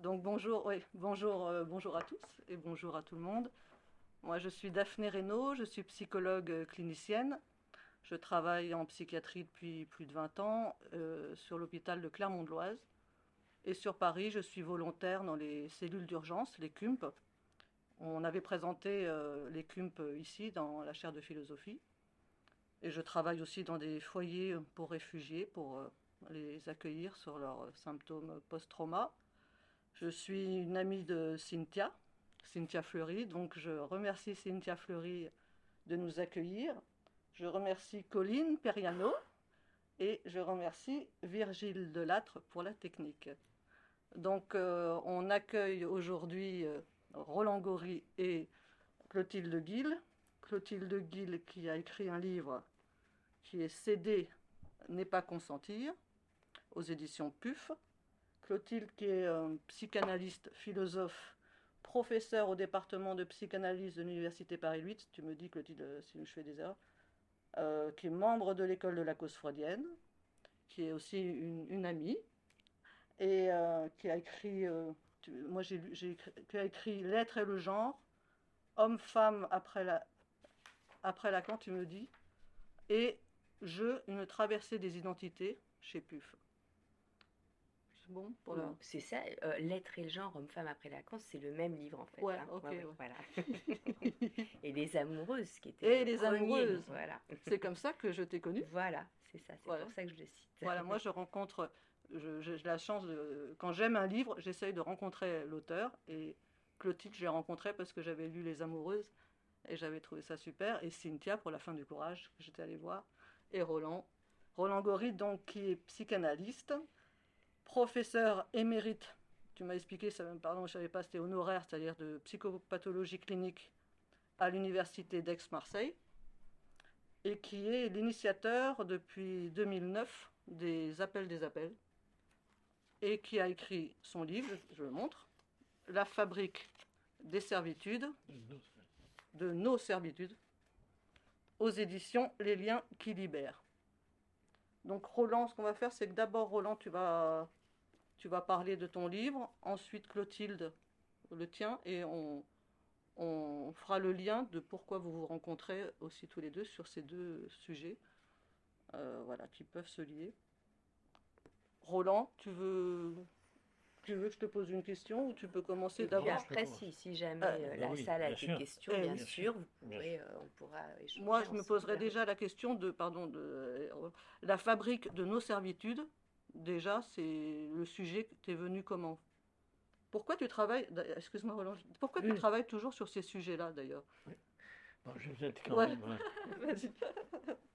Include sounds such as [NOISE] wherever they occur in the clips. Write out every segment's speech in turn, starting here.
Donc bonjour, bonjour, euh, bonjour à tous et bonjour à tout le monde. Moi, je suis Daphné Reynaud, je suis psychologue euh, clinicienne. Je travaille en psychiatrie depuis plus de 20 ans euh, sur l'hôpital de Clermont-de-Loise. Et sur Paris, je suis volontaire dans les cellules d'urgence, les CUMP. On avait présenté les CUMP ici dans la chaire de philosophie. Et je travaille aussi dans des foyers pour réfugiés, pour les accueillir sur leurs symptômes post-trauma. Je suis une amie de Cynthia, Cynthia Fleury, donc je remercie Cynthia Fleury de nous accueillir. Je remercie Colline Periano et je remercie Virgile Delattre pour la technique. Donc euh, on accueille aujourd'hui euh, Roland Gori et Clotilde Guil. Clotilde Guil qui a écrit un livre qui est Céder n'est pas consentir aux éditions PUF. Clotilde, qui est euh, psychanalyste, philosophe, professeur au département de psychanalyse de l'Université Paris 8, tu me dis, Clotilde, euh, si je fais des erreurs, euh, qui est membre de l'école de la cause freudienne, qui est aussi une, amie, et qui a écrit, moi j'ai écrit L'être et le genre, Homme-femme après la, après Lacan, tu me dis, et Je, une traversée des identités chez PUF bon C'est ça, euh, L'être et le genre, homme-femme après la Lacan, c'est le même livre en fait. Ouais, hein. ok. Voilà. [LAUGHS] et les amoureuses qui étaient. Et les amoureuses. Voilà. c'est comme ça que je t'ai connue. Voilà, c'est ça, c'est pour ça que je le cite. Voilà, moi je rencontre, j'ai la chance de. Quand j'aime un livre, j'essaye de rencontrer l'auteur. Et Clotilde, je l'ai rencontré parce que j'avais lu Les Amoureuses et j'avais trouvé ça super. Et Cynthia pour La fin du courage, que j'étais allée voir. Et Roland. Roland Gori, donc, qui est psychanalyste professeur émérite, tu m'as expliqué, ça, pardon, je savais pas, c'était honoraire, c'est-à-dire de psychopathologie clinique à l'université d'Aix-Marseille, et qui est l'initiateur depuis 2009 des appels des appels, et qui a écrit son livre, je le montre, La fabrique des servitudes, de nos servitudes, aux éditions Les liens qui libèrent. Donc Roland, ce qu'on va faire, c'est que d'abord, Roland, tu vas tu vas parler de ton livre, ensuite Clotilde le tien, et on, on fera le lien de pourquoi vous vous rencontrez aussi tous les deux sur ces deux sujets, euh, voilà, qui peuvent se lier. Roland, tu veux, tu veux que je te pose une question ou tu peux commencer d'abord? Après, si, si jamais euh, la salle a des questions, bien, sûr, euh, on pourra échanger. Moi, je me poserai déjà la question de, pardon, de la fabrique de nos servitudes déjà, c'est le sujet est venu comment? Pourquoi tu travailles, excuse-moi Roland, pourquoi tu travailles toujours sur ces sujets-là d'ailleurs? Bon, Je vais être quand même. [LAUGHS]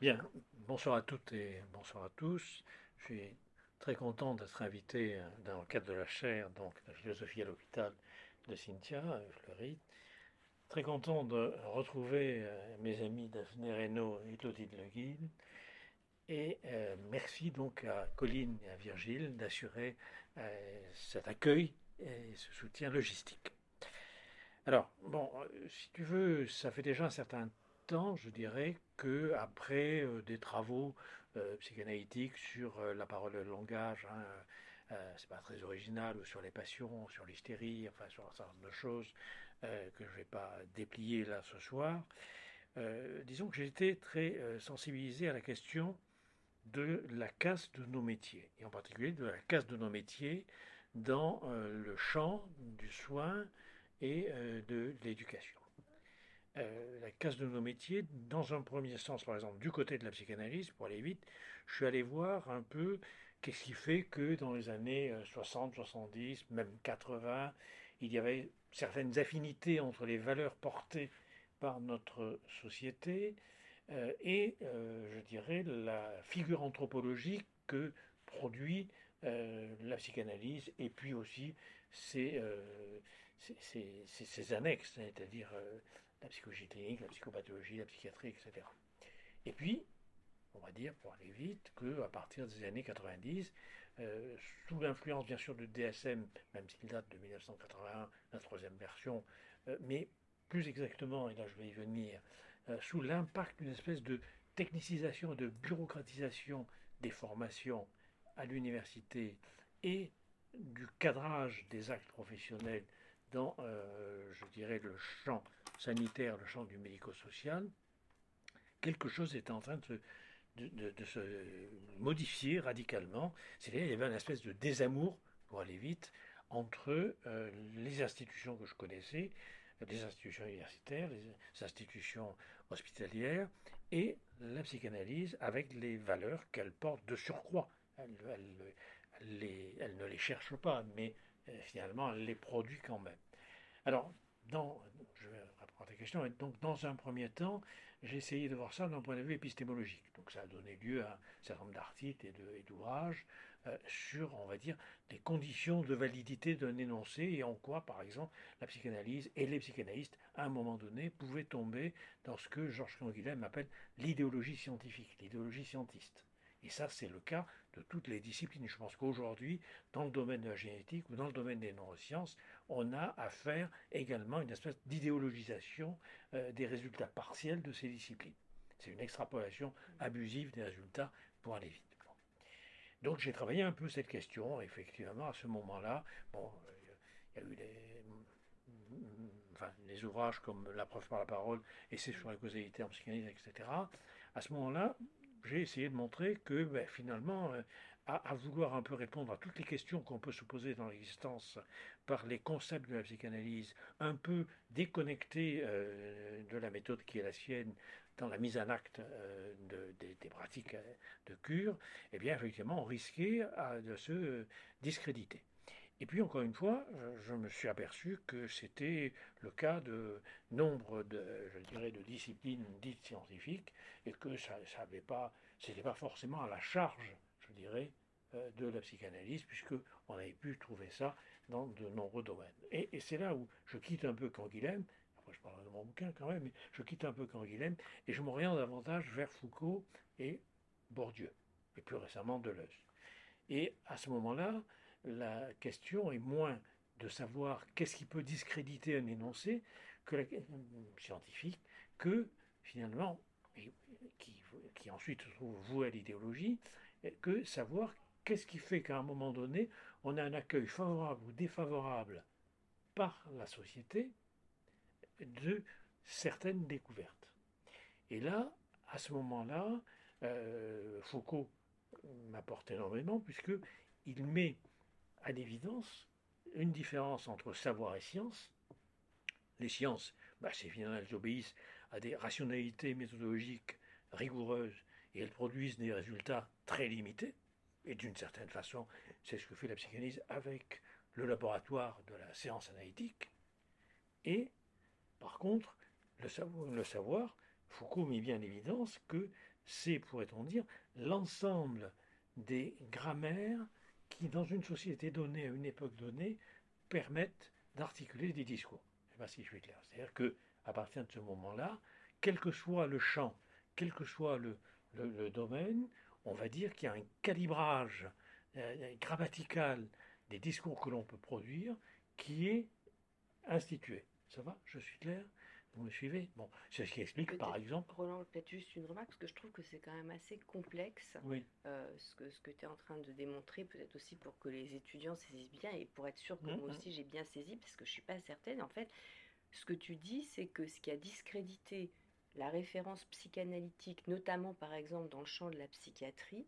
Bien, bonsoir à toutes et bonsoir à tous. Je suis très content d'être invité euh, dans le cadre de la chaire donc, de philosophie à l'hôpital de Cynthia euh, Fleury. Très content de retrouver euh, mes amis Daphné Reynaud et Claudine Le Guide. Et euh, merci donc à Colline et à Virgile d'assurer euh, cet accueil et ce soutien logistique. Alors, bon, euh, si tu veux, ça fait déjà un certain temps, je dirais, que après des travaux psychanalytiques sur la parole et le langage, hein, c'est pas très original, ou sur les passions, sur l'hystérie, enfin sur un certain nombre de choses que je ne vais pas déplier là ce soir, disons que j'ai été très sensibilisé à la question de la casse de nos métiers, et en particulier de la casse de nos métiers dans euh, le champ du soin et euh, de l'éducation. Euh, la casse de nos métiers, dans un premier sens, par exemple, du côté de la psychanalyse, pour aller vite, je suis allé voir un peu qu'est-ce qui fait que dans les années 60, 70, même 80, il y avait certaines affinités entre les valeurs portées par notre société, euh, et, euh, je dirais, la figure anthropologique que produit euh, la psychanalyse et puis aussi ses, annexes, c'est-à-dire la psychologie clinique, la psychopathologie, la psychiatrie, etc. Et puis, on va dire, pour aller vite, qu'à partir des années 90, sous l'influence bien sûr de DSM, même s'il date de 1981, la troisième version, mais plus exactement, et là je vais y venir, sous l'impact d'une espèce de technicisation, de bureaucratisation des formations à l'université et du cadrage des actes professionnels dans, euh, je dirais, le champ sanitaire, le champ du médico-social, quelque chose est en train de, de, se modifier radicalement. C'est-à-dire qu'il y avait une espèce de désamour, pour aller vite, entre euh, les institutions que je connaissais, les institutions universitaires, les institutions hospitalières, et la psychanalyse avec les valeurs qu'elle porte de surcroît. Elle, ne les cherche pas, mais euh, finalement, elle les produit quand même. Alors, je vais reprendre ta question, donc dans un premier temps, j'ai essayé de voir ça d'un point de vue épistémologique. Donc ça a donné lieu à un certain nombre d'articles et d'ouvrages sur, on va dire, les conditions de validité d'un énoncé et en quoi, par exemple, la psychanalyse et les psychanalystes, à un moment donné, pouvaient tomber dans ce que Georges Canguilhem appelle l'idéologie scientifique, l'idéologie scientiste. Et ça, c'est le cas de toutes les disciplines. Je pense qu'aujourd'hui, dans le domaine de la génétique ou dans le domaine des neurosciences, on a à faire également une espèce d'idéologisation euh, des résultats partiels de ces disciplines. C'est une extrapolation abusive des résultats pour aller vite. Donc j'ai travaillé un peu cette question, effectivement, à ce moment-là. Bon, il y a eu les, ouvrages comme La preuve par la parole, Essai sur la causalité en psychanalyse, etc. À ce moment-là, j'ai essayé de montrer que ben, finalement, euh, à, vouloir un peu répondre à toutes les questions qu'on peut se poser dans l'existence par les concepts de la psychanalyse, un peu déconnectés euh, de la méthode qui est la sienne dans la mise en acte euh, des, pratiques de cure, eh bien effectivement on risquait de se discréditer. Et puis encore une fois, je me suis aperçu que c'était le cas de nombre de, je dirais, de disciplines dites scientifiques et que ça n'avait pas, c'était pas forcément à la charge, je dirais, euh, de la psychanalyse, puisque on avait pu trouver ça dans de nombreux domaines. Et, c'est là où je quitte un peu Canguilhem, je parle de mon bouquin quand même, mais je quitte un peu Canguilhem et je m'oriente davantage vers Foucault et Bourdieu, et plus récemment Deleuze. Et à ce moment-là, la question est moins de savoir qu'est-ce qui peut discréditer un énoncé la, scientifique, que finalement, qui, qui ensuite se trouve voué à l'idéologie, que savoir qu'est-ce qui fait qu'à un moment donné, on a un accueil favorable ou défavorable par la société de certaines découvertes. Et là, à ce moment-là, euh, Foucault m'apporte énormément puisque il met à l'évidence une différence entre savoir et science. Les sciences, bah, c'est finalement, elles obéissent à des rationalités méthodologiques rigoureuses et elles produisent des résultats très limités. Et d'une certaine façon, c'est ce que fait la psychanalyse avec le laboratoire de la séance analytique. Et, par contre, le savoir, Foucault met bien en évidence que c'est, pourrait-on dire, l'ensemble des grammaires qui, dans une société donnée, à une époque donnée, permettent d'articuler des discours. Je ne sais pas si je suis clair. C'est-à-dire qu'à partir de ce moment-là, quel que soit le champ, quel que soit le, domaine, on va dire qu'il y a un calibrage euh, grammatical des discours que l'on peut produire qui est institué. Ça va Je suis clair vous me suivez? Bon, c'est ce qui explique, par exemple. Roland, peut-être juste une remarque, parce que je trouve que c'est quand même assez complexe oui. Euh, ce que, ce que tu es en train de démontrer, peut-être aussi pour que les étudiants saisissent bien et pour être sûr que moi aussi j'ai bien saisi, parce que je ne suis pas certaine. En fait, ce que tu dis, c'est que ce qui a discrédité la référence psychanalytique, notamment par exemple dans le champ de la psychiatrie,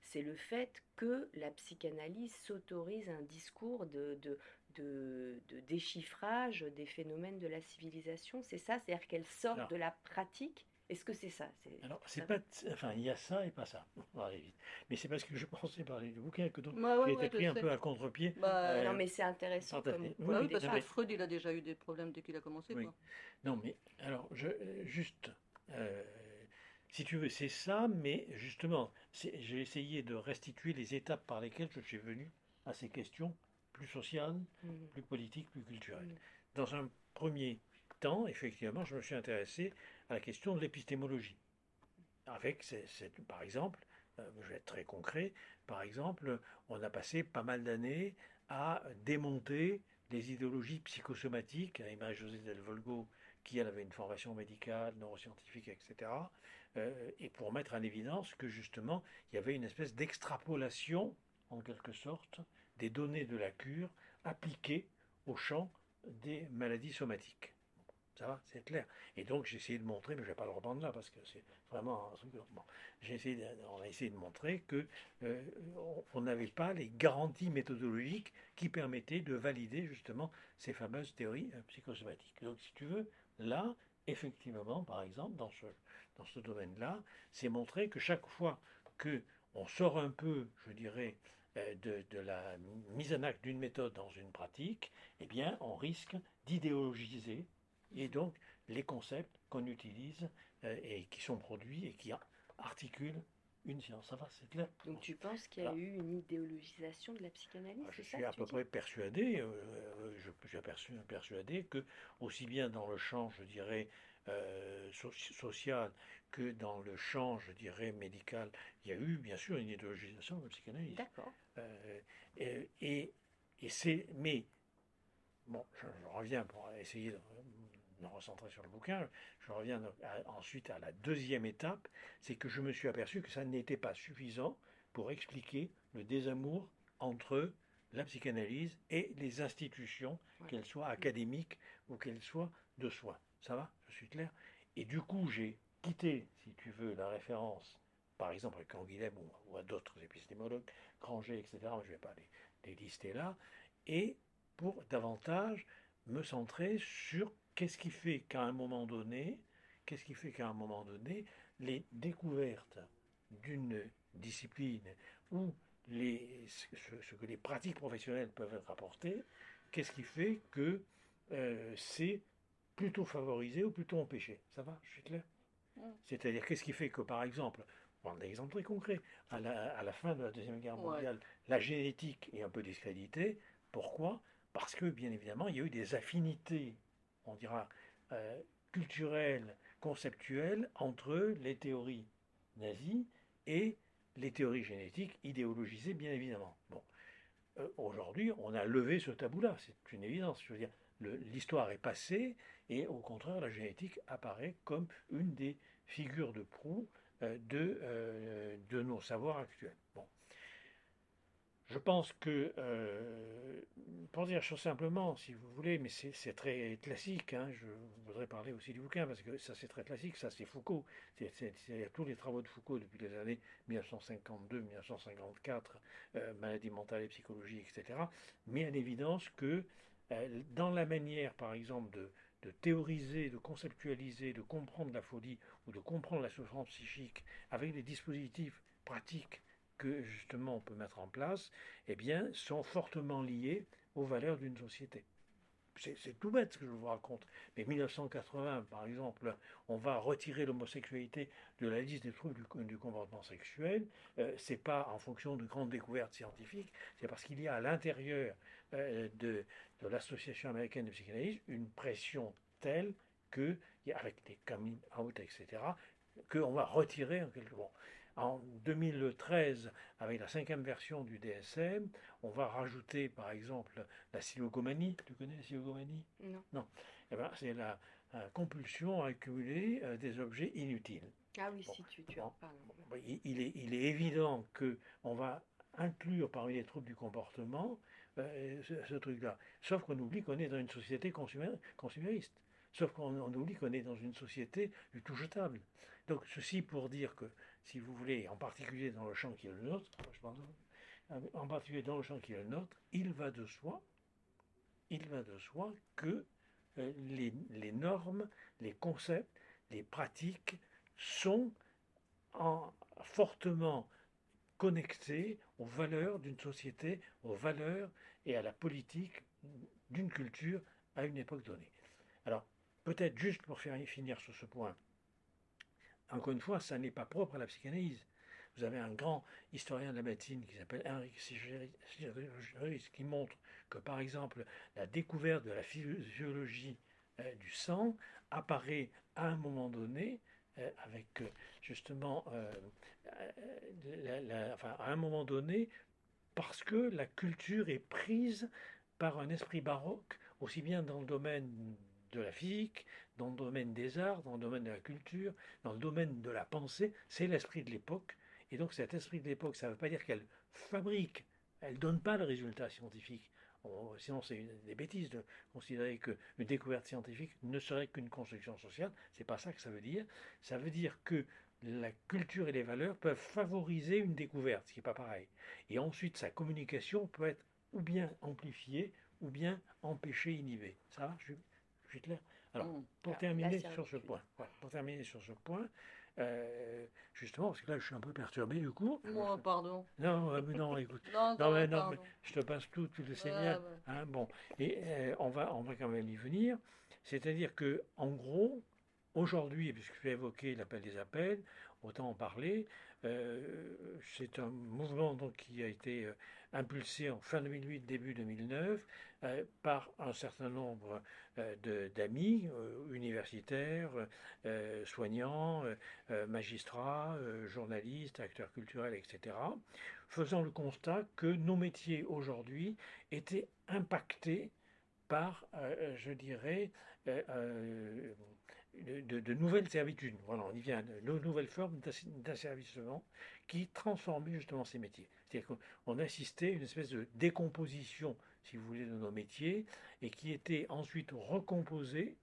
c'est le fait que la psychanalyse s'autorise un discours de, de, déchiffrage des phénomènes de la civilisation. C'est ça C'est-à-dire qu'elle sort de la pratique est-ce que c'est ça? Alors, c'est pas. Enfin, il y a ça et pas ça. Mais c'est parce que je pensais parler du bouquin que donc j'ai été pris un peu à contre-pied. Bah, euh, non, mais c'est intéressant. Comme... Bah oui, parce que Freud, il a déjà eu des problèmes dès qu'il a commencé. Quoi. Non, mais alors, je, juste. Euh, si tu veux, c'est ça, mais justement, j'ai essayé de restituer les étapes par lesquelles je suis venu à ces questions plus sociales, mm. plus politiques, plus culturelles. Mm. Dans un premier temps, effectivement, je me suis intéressé à la question de l'épistémologie. Avec, par exemple, euh, je vais être très concret, par exemple, on a passé pas mal d'années à démonter les idéologies psychosomatiques, avec Marie-Josée Del Volgo, qui elle avait une formation médicale, neuroscientifique, etc., euh, et pour mettre en évidence que justement, il y avait une espèce d'extrapolation, en quelque sorte, des données de la cure appliquées au champ des maladies somatiques. Ça va, c'est clair. Et donc j'ai essayé de montrer, mais je ne vais pas le reprendre là parce que c'est vraiment un truc. on a essayé de montrer que euh, on n'avait pas les garanties méthodologiques qui permettaient de valider justement ces fameuses théories euh, psychosomatiques. Donc si tu veux, là, effectivement, par exemple, dans ce, domaine-là, c'est montrer que chaque fois que on sort un peu, je dirais, de, de, la mise en acte d'une méthode dans une pratique, eh bien, on risque d'idéologiser et donc les concepts qu'on utilise euh, et qui sont produits et qui articulent une science. Ça va, c'est clair Donc tu penses qu'il y a eu une idéologisation de la psychanalyse ah, Je suis à peu près persuadé, euh, euh, je, suis persuadé que aussi bien dans le champ, je dirais, social que dans le champ, je dirais, médical, il y a eu bien sûr une idéologisation de la psychanalyse. D'accord. et, et, c'est, mais bon, je, reviens pour essayer de me recentrer sur le bouquin, je reviens ensuite à la deuxième étape, c'est que je me suis aperçu que ça n'était pas suffisant pour expliquer le désamour entre la psychanalyse et les institutions, qu'elles soient académiques ou qu'elles soient de soins. Ça va? Je suis clair Et du coup, j'ai quitté, si tu veux, la référence, par exemple avec Canguilhem ou, à d'autres épistémologues, Granger, etc., je ne vais pas les lister là, et pour davantage me centrer sur Qu'est-ce qui fait qu'à un moment donné, qu'est-ce qui fait qu'à un moment donné, les découvertes d'une discipline ou les, ce, que les pratiques professionnelles peuvent être apportées, qu'est-ce qui fait que euh, c'est plutôt favorisé ou plutôt empêché Ça va, je suis clair C'est-à-dire, qu'est-ce qui fait que, par exemple, prendre un exemple très concret, à la, à la fin de la Deuxième Guerre mondiale, la génétique est un peu discréditée. Pourquoi? Parce que, bien évidemment, il y a eu des affinités on dira, euh, culturelle, conceptuelle entre les théories nazies et les théories génétiques idéologisées, bien évidemment. Bon. Euh, aujourd'hui, on a levé ce tabou-là, c'est une évidence. Je veux dire, l'histoire est passée et au contraire, la génétique apparaît comme une des figures de proue euh, de, de nos savoirs actuels. Bon. Je pense que, euh, pour dire chose simplement, si vous voulez, mais c'est très classique, hein, je voudrais parler aussi du bouquin, parce que ça c'est très classique, ça c'est Foucault, c'est tous les travaux de Foucault depuis les années 1952, 1954, euh, maladie mentale et psychologie, etc., met en évidence que euh, dans la manière, par exemple, de, théoriser, de conceptualiser, de comprendre la folie ou de comprendre la souffrance psychique avec des dispositifs pratiques que justement on peut mettre en place, eh bien, sont fortement liés aux valeurs d'une société. C'est tout bête ce que je vous raconte. Mais 1980, par exemple, on va retirer l'homosexualité de la liste des troubles du, comportement sexuel. Euh, c'est pas en fonction de grandes découvertes scientifiques, c'est parce qu'il y a à l'intérieur euh, de, de l'Association américaine de psychanalyse une pression telle que, avec des coming out, etc., qu'on va retirer en quelque sorte. En 2013, avec la cinquième version du DSM, on va rajouter par exemple la silogomanie. Tu connais la silogomanie? Non. Non. Eh ben, c'est la, compulsion à accumuler euh, des objets inutiles. Ah oui, si tu, tu en parles. Il, est, il est évident qu'on va inclure parmi les troubles du comportement euh, ce, truc-là. Sauf qu'on oublie qu'on est dans une société consumériste. Sauf qu'on oublie qu'on est dans une société du tout jetable. Donc ceci pour dire que si vous voulez, en particulier dans le champ qui est le nôtre, en particulier dans le champ qui est le nôtre, il va de soi, il va de soi que euh, les, normes, les concepts, les pratiques sont en, fortement connectés aux valeurs d'une société, aux valeurs et à la politique d'une culture à une époque donnée. Alors, peut-être juste pour finir sur ce point, encore une fois, ça n'est pas propre à la psychanalyse. Vous avez un grand historien de la médecine qui s'appelle Henrik Sigeris qui montre que, par exemple, la découverte de la physiologie euh, du sang apparaît à un moment donné euh, avec euh, justement, enfin, à un moment donné, parce que la culture est prise par un esprit baroque, aussi bien dans le domaine de la physique, dans le domaine des arts, dans le domaine de la culture, dans le domaine de la pensée, c'est l'esprit de l'époque. Et donc cet esprit de l'époque, ça ne veut pas dire qu'elle fabrique Elle ne donne pas le résultat scientifique. sinon, c'est des bêtises de considérer qu'une découverte scientifique ne serait qu'une construction sociale. C'est pas ça que ça veut dire. Ça veut dire que la culture et les valeurs peuvent favoriser une découverte, ce qui n'est pas pareil. Et ensuite, sa communication peut être ou bien amplifiée ou bien empêchée, inhibée. Ça va? Alors, mmh. pour, terminer sur ce point, pour terminer sur ce point, euh, justement, parce que là, je suis un peu perturbé du coup. Moi, pardon. Non, euh, non, écoute. [LAUGHS] non, non, mais, non je te passe tout, tu le sais bien. Hein, bon, et euh, on, va, on va quand même y venir. C'est-à-dire que, en gros, aujourd'hui, puisque tu as évoqué l'appel des appels, autant en parler. C'est un mouvement donc, qui a été impulsé en fin 2008, début 2009, euh, par un certain nombre euh, d'amis euh, universitaires, soignants, magistrats, journalistes, acteurs culturels, etc., faisant le constat que nos métiers aujourd'hui étaient impactés par, je dirais, de, nouvelles servitudes. Voilà, on y vient, de nouvelles formes d'asservissement qui transformaient justement ces métiers. C'est-à-dire qu'on assistait à une espèce de décomposition, si vous voulez, de nos métiers, et qui était ensuite recomposée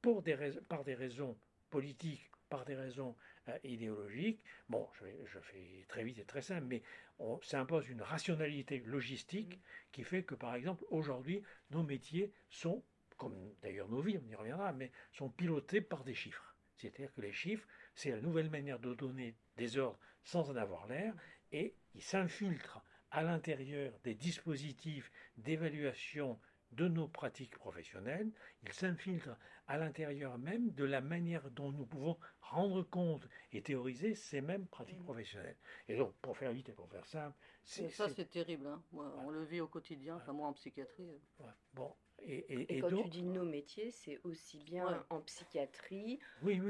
pour des par des raisons politiques, par des raisons euh, idéologiques. Bon, je, fais très vite et très simple, mais on, ça impose une rationalité logistique qui fait que, par exemple, aujourd'hui, nos métiers sont, comme d'ailleurs nos vies, on y reviendra, mais sont pilotés par des chiffres. C'est-à-dire que les chiffres, c'est la nouvelle manière de donner des ordres sans en avoir l'air, et il s'infiltre à l'intérieur des dispositifs d'évaluation de nos pratiques professionnelles, il s'infiltre à l'intérieur même de la manière dont nous pouvons rendre compte et théoriser ces mêmes pratiques professionnelles. Et donc, pour faire vite et pour faire simple, c'est... Ça, c'est terrible. Hein. On le vit au quotidien, enfin moi en psychiatrie. Euh. Bon, et, quand tu dis nos métiers, c'est aussi bien en psychiatrie,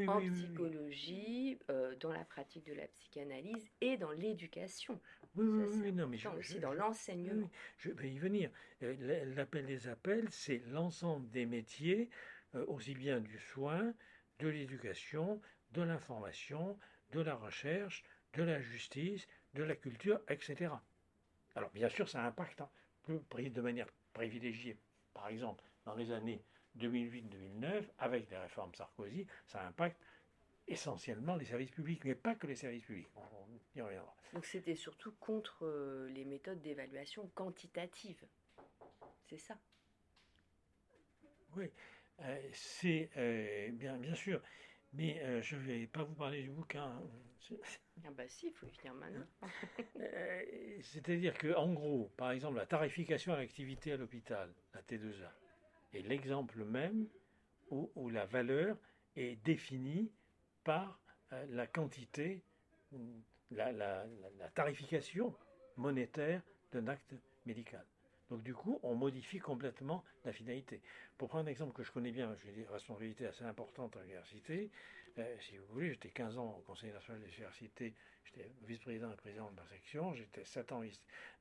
en psychologie, euh, dans la pratique de la psychanalyse et dans l'éducation. Oui, oui, non, mais aussi dans l'enseignement. je vais y venir. Euh, l'appel des appels, c'est l'ensemble des métiers, euh, aussi bien du soin, de l'éducation, de l'information, de la recherche, de la justice, de la culture, etc. Alors, bien sûr, ça impacte hein, de manière privilégiée par exemple, dans les années 2008-2009, avec les réformes Sarkozy, ça impacte essentiellement les services publics, mais pas que les services publics. On y reviendra. Donc c'était surtout contre euh, les méthodes d'évaluation quantitative. C'est ça? Oui, euh, c'est euh, bien, bien sûr. Mais je ne vais pas vous parler du bouquin. Ah bah si, il faut y venir maintenant. [LAUGHS] C'est-à-dire que, en gros, par exemple, la tarification à l'activité à l'hôpital, la T2A, est l'exemple même où, la valeur est définie par euh, la quantité, la, la, tarification monétaire d'un acte médical. Donc du coup, on modifie complètement la finalité. Pour prendre un exemple que je connais bien, j'ai des responsabilités assez importantes à l'université, euh, si vous voulez, j'étais 15 ans au Conseil national des universités, j'étais vice-président et président de ma section, j'étais 7 ans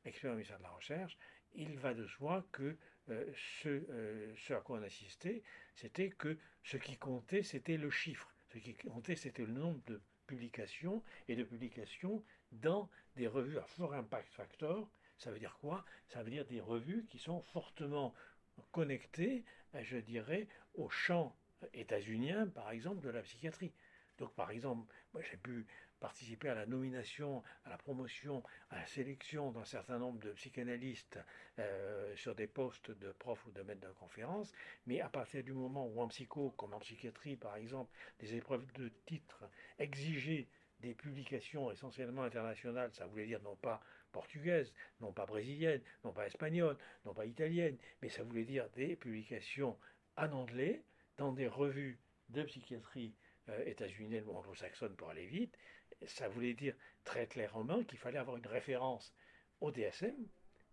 expert au ministère de la Recherche. Il va de soi que euh, euh, ce, à quoi on assistait, c'était que ce qui comptait, c'était le chiffre. Ce qui comptait, c'était le nombre de publications et de publications dans des revues à fort impact factor. Ça veut dire quoi? Ça veut dire des revues qui sont fortement connectées, je dirais, au champ états-unien, par exemple, de la psychiatrie. Donc, par exemple, moi, j'ai pu participer à la nomination, à la promotion, à la sélection d'un certain nombre de psychanalystes euh, sur des postes de prof ou de maître de conférence, mais à partir du moment où en psycho, comme en psychiatrie par exemple, des épreuves de titre exigeaient des publications essentiellement internationales, ça voulait dire non pas portugaises, non pas brésiliennes, non pas espagnoles, non pas italiennes, mais ça voulait dire des publications en anglais, dans des revues de psychiatrie euh, états-uniennes ou anglo-saxonnes pour aller vite, ça voulait dire très clairement qu'il fallait avoir une référence au DSM,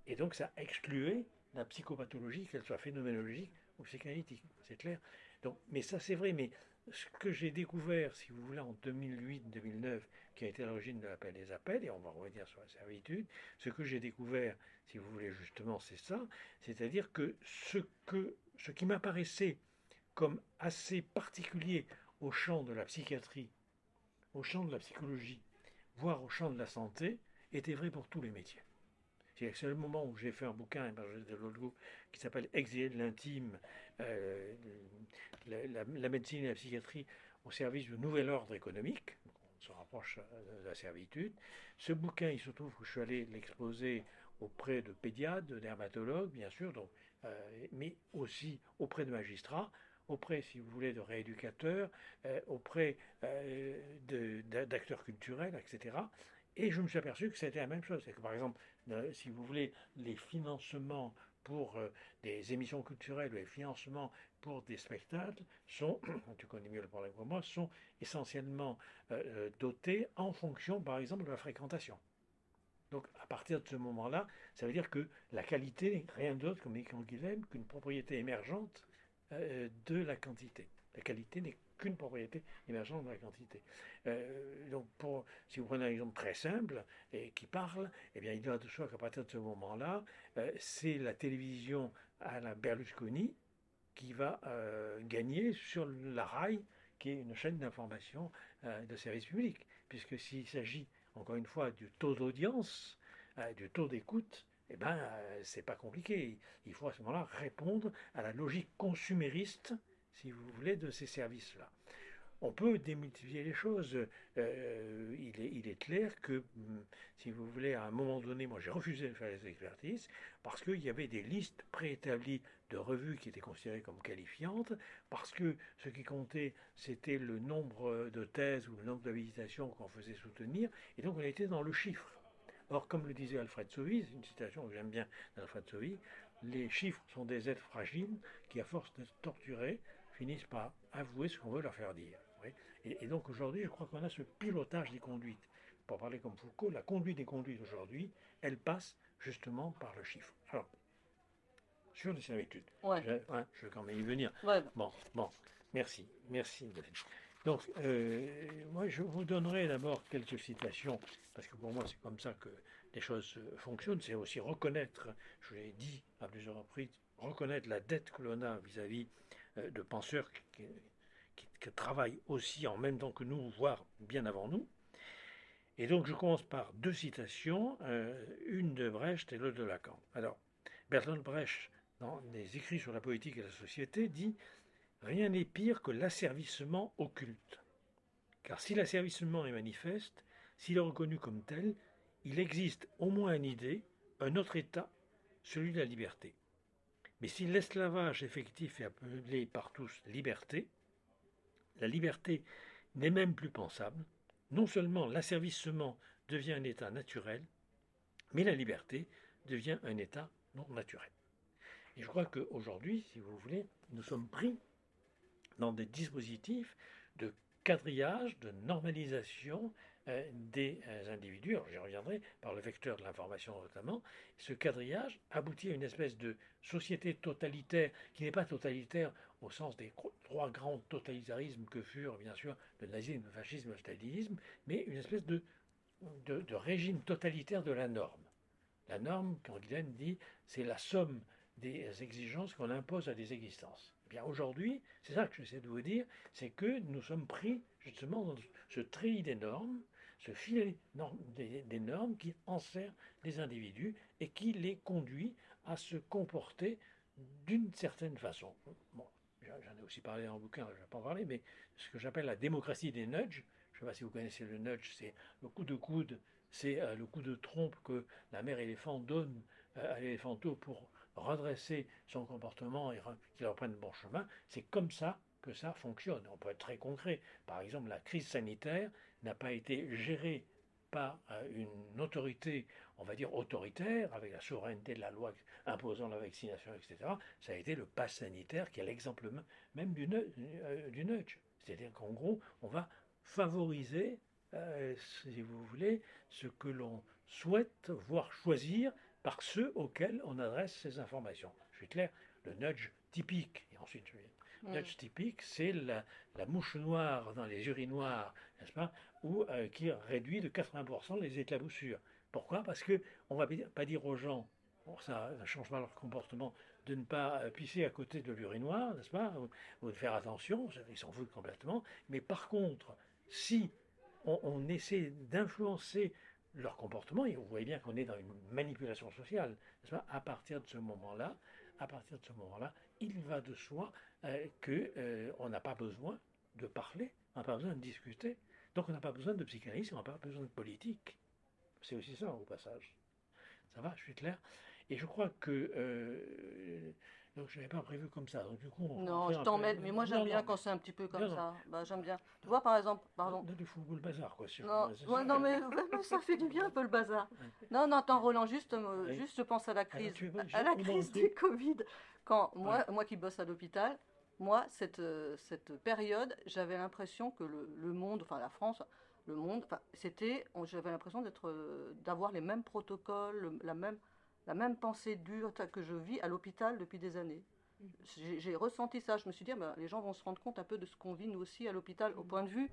et donc ça excluait la psychopathologie, qu'elle soit phénoménologique ou psychanalytique, c'est clair. Donc, mais ça c'est vrai, mais ce que j'ai découvert, si vous voulez, en 2008-2009, qui a été l'origine de l'appel des appels, et on va revenir sur la servitude, ce que j'ai découvert, si vous voulez, justement, c'est ça, c'est-à-dire que ce, que ce qui m'apparaissait comme assez particulier au champ de la psychiatrie, au champ de la psychologie, voire au champ de la santé, était vrai pour tous les métiers. C'est le moment où j'ai fait un bouquin de qui s'appelle Exilé de l'intime, euh, la, médecine et la psychiatrie au service du nouvel ordre économique. On se rapproche de la servitude. Ce bouquin, il se trouve que je suis allé l'exposer auprès de pédiatres, de dermatologues, bien sûr, donc, euh, mais aussi auprès de magistrats, auprès, si vous voulez, de rééducateurs, euh, auprès d'acteurs culturels, etc. Et je me suis aperçu que c'était la même chose. C'est que, par exemple, si vous voulez, les financements pour euh, des émissions culturelles ou les financements pour des spectacles sont, [COUGHS] tu connais mieux le problème que moi, sont essentiellement euh, euh, dotés en fonction, par exemple, de la fréquentation. Donc, à partir de ce moment-là, ça veut dire que la qualité rien d'autre, comme dit Guilhem, qu'une propriété émergente de la quantité. La qualité n'est qu'une propriété émergente de la quantité. Euh, donc, si vous prenez un exemple très simple et qui parle, eh bien, il doit de soi qu'à partir de ce moment-là, euh, c'est la télévision à la Berlusconi qui va euh, gagner sur la RAI, qui est une chaîne d'information de service public. Puisque s'il s'agit, encore une fois, du taux d'audience, du taux d'écoute, eh ben, c'est pas compliqué. Il faut à ce moment-là répondre à la logique consumériste si vous voulez, de ces services-là. On peut démultiplier les choses. Euh, il, est, clair que, hum, si vous voulez, à un moment donné, moi j'ai refusé de faire les expertises parce qu'il y avait des listes préétablies de revues qui étaient considérées comme qualifiantes, parce que ce qui comptait, c'était le nombre de thèses ou le nombre d'habilitations qu'on faisait soutenir, et donc on était dans le chiffre. Or, comme le disait Alfred Sauvy, c'est une citation que j'aime bien d'Alfred Sauvy, les chiffres sont des êtres fragiles qui, à force d'être torturés, finissent par avouer ce qu'on veut leur faire dire. Et, donc aujourd'hui, je crois qu'on a ce pilotage des conduites. Pour parler comme Foucault, la conduite des conduites aujourd'hui, elle passe justement par le chiffre. Alors, sur les servitudes, ouais. je, je, vais quand même y venir. Bon, bon, merci, merci. Donc, euh, moi, je vous donnerai d'abord quelques citations, parce que pour moi, c'est comme ça que les choses fonctionnent. C'est aussi reconnaître, je l'ai dit à plusieurs reprises, reconnaître la dette que l'on a vis-à-vis euh, de penseurs qui, travaillent aussi en même temps que nous, voire bien avant nous. Et donc je commence par deux citations, euh, une de Brecht et l'autre de Lacan. Alors, Bertolt Brecht, dans les écrits sur la politique et la société, dit Rien n'est pire que l'asservissement occulte. Car si l'asservissement est manifeste, s'il est reconnu comme tel, il existe au moins une idée, un autre état, celui de la liberté. Mais si l'esclavage effectif est appelé par tous liberté, la liberté n'est même plus pensable. Non seulement l'asservissement devient un état naturel, mais la liberté devient un état non naturel. Et je crois qu'aujourd'hui, si vous voulez, nous sommes pris dans des dispositifs de quadrillage, de normalisation euh, des euh, individus, j'y reviendrai par le vecteur de l'information notamment, ce quadrillage aboutit à une espèce de société totalitaire qui n'est pas totalitaire au sens des trois grands totalitarismes que furent bien sûr le nazisme, le fascisme, le stalinisme, mais une espèce de, de, régime totalitaire de la norme. La norme, quand Guylaine dit, c'est la somme des exigences qu'on impose à des existences. Aujourd'hui, c'est ça que j'essaie de vous dire, c'est que nous sommes pris justement dans ce tri des normes ce filet des, normes qui enserre les individus et qui les conduit à se comporter d'une certaine façon. J'en ai aussi parlé dans le bouquin, je ne vais pas en parler, mais ce que j'appelle la démocratie des nudges, je ne sais pas si vous connaissez le nudge, c'est le coup de coude, c'est euh, le coup de trompe que la mère éléphant donne euh, à l'éléphanteau pour redresser son comportement et qu'il reprenne le bon chemin. C'est comme ça que ça fonctionne. On peut être très concret. Par exemple, la crise sanitaire, n'a pas été géré par euh, une autorité, on va dire autoritaire, avec la souveraineté de la loi imposant la vaccination, etc., ça a été le pass sanitaire qui est l'exemple même du, euh, du nudge. C'est-à-dire qu'en gros, on va favoriser, euh, si vous voulez, ce que l'on souhaite voir choisir par ceux auxquels on adresse ces informations. Je suis clair, le nudge typique, et ensuite Nudge typique, c'est la, mouche noire dans les urinoirs, n'est-ce pas, ou euh, qui réduit de 80% les éclaboussures. Pourquoi? Parce que on va pas dire aux gens, ça ne change pas leur comportement, de ne pas euh, pisser à côté de l'urinoir, n'est-ce pas, ou, de faire attention, ils s'en foutent complètement. Mais par contre, si on, essaie d'influencer leur comportement, et vous voyez bien qu'on est dans une manipulation sociale, à partir de ce moment-là, à partir de ce moment-là, il va de soi euh, qu'on euh, n'a pas besoin de parler, on n'a pas besoin de discuter, donc on n'a pas besoin de psychanalyse, on n'a pas besoin de politique. C'est aussi ça au passage. Ça va, je suis clair? Et je crois que euh, donc je n'avais pas prévu comme ça. Donc du coup, non, je t'emmène, mais moi j'aime bien quand c'est un petit peu comme ça. Bah, j'aime bien. Tu vois par exemple, pardon. De, du football bazar quoi. non, non mais, ça fait du bien un peu le bazar. Non, non, attends Roland, juste, euh, juste je pense à la crise, à la crise du Covid. Quand moi, moi qui bosse à l'hôpital, moi cette euh, cette période, j'avais l'impression que le, le, monde, enfin la France, le monde, c'était, j'avais l'impression d'être, euh, d'avoir les mêmes protocoles, la même la même pensée dure que je vis à l'hôpital depuis des années. J'ai ressenti ça. Je me suis dit, ah ben, les gens vont se rendre compte un peu de ce qu'on vit nous aussi à l'hôpital, au point de vue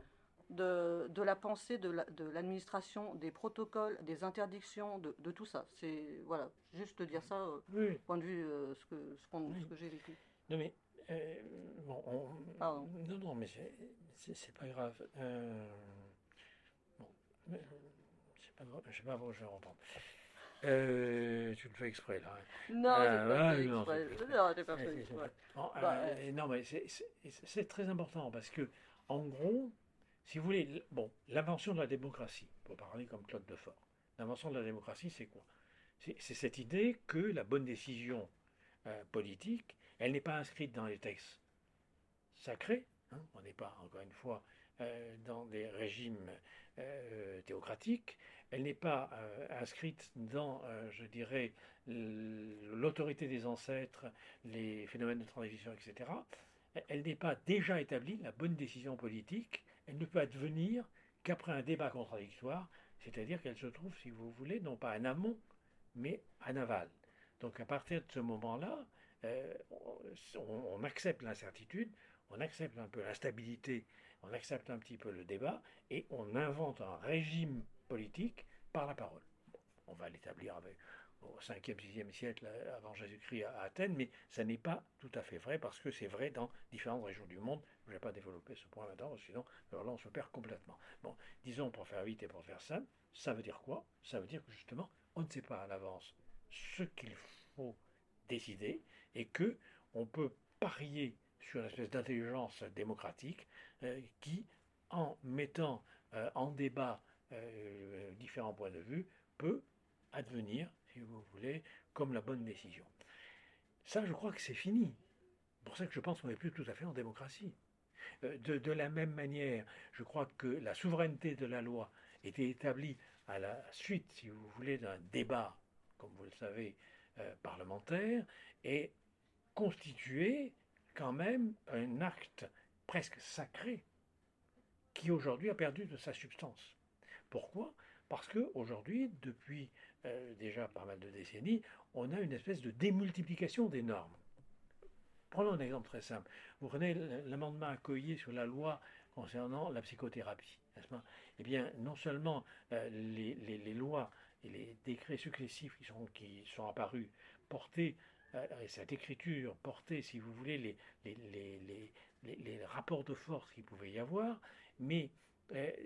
de, de la pensée de l'administration, des protocoles, des interdictions, de, de tout ça. C'est voilà, juste dire ça, euh, au point de vue euh, ce que ce, que j'ai vécu. Non mais euh, bon, non non mais c'est pas grave. bon, c'est pas grave. Je sais pas, je. Euh, tu le fais exprès là. Non, euh, pas fait exprès. Non, pas fait exprès. non, mais c'est très important parce que, en gros, si vous voulez, bon, l'invention de la démocratie, pour parler comme Claude Defort, l'invention de la démocratie, c'est quoi? C'est cette idée que la bonne décision euh, politique, elle n'est pas inscrite dans les textes sacrés. Hein, on n'est pas, encore une fois, euh, dans des régimes théocratiques, elle n'est pas euh, inscrite dans, je dirais, l'autorité des ancêtres, les phénomènes de transition, etc. Elle n'est pas déjà établie, la bonne décision politique, elle ne peut advenir qu'après un débat contradictoire, c'est-à-dire qu'elle se trouve, si vous voulez, non pas en amont, mais en aval. Donc à partir de ce moment-là, on, accepte l'incertitude, on accepte un peu l'instabilité on accepte un petit peu le débat et on invente un régime politique par la parole. on va l'établir au 5e, 6e siècle avant Jésus-Christ à Athènes, mais ça n'est pas tout à fait vrai parce que c'est vrai dans différentes régions du monde. Je ne pas développer ce point maintenant, sinon alors là on se perd complètement. Bon, disons pour faire vite et pour faire simple, ça veut dire quoi? Ça veut dire que justement on ne sait pas à l'avance ce qu'il faut décider et que on peut parier sur une espèce d'intelligence démocratique euh, qui, en mettant euh, en débat euh, différents points de vue, peut advenir, si vous voulez, comme la bonne décision. Ça, je crois que c'est fini. C'est pour ça que je pense qu'on n'est plus tout à fait en démocratie. De, de, la même manière, je crois que la souveraineté de la loi était établie à la suite, si vous voulez, d'un débat, comme vous le savez, parlementaire, et constituée quand même un acte presque sacré qui aujourd'hui a perdu de sa substance. Pourquoi? Parce qu'aujourd'hui, depuis euh, déjà pas mal de décennies, on a une espèce de démultiplication des normes. Prenons un exemple très simple. Vous prenez l'amendement accueilli sur la loi concernant la psychothérapie, Eh bien, non seulement euh, les, lois et les décrets successifs qui sont, qui sont apparus portés euh, cette écriture portait, si vous voulez, les, les, rapports de force qu'il pouvait y avoir, mais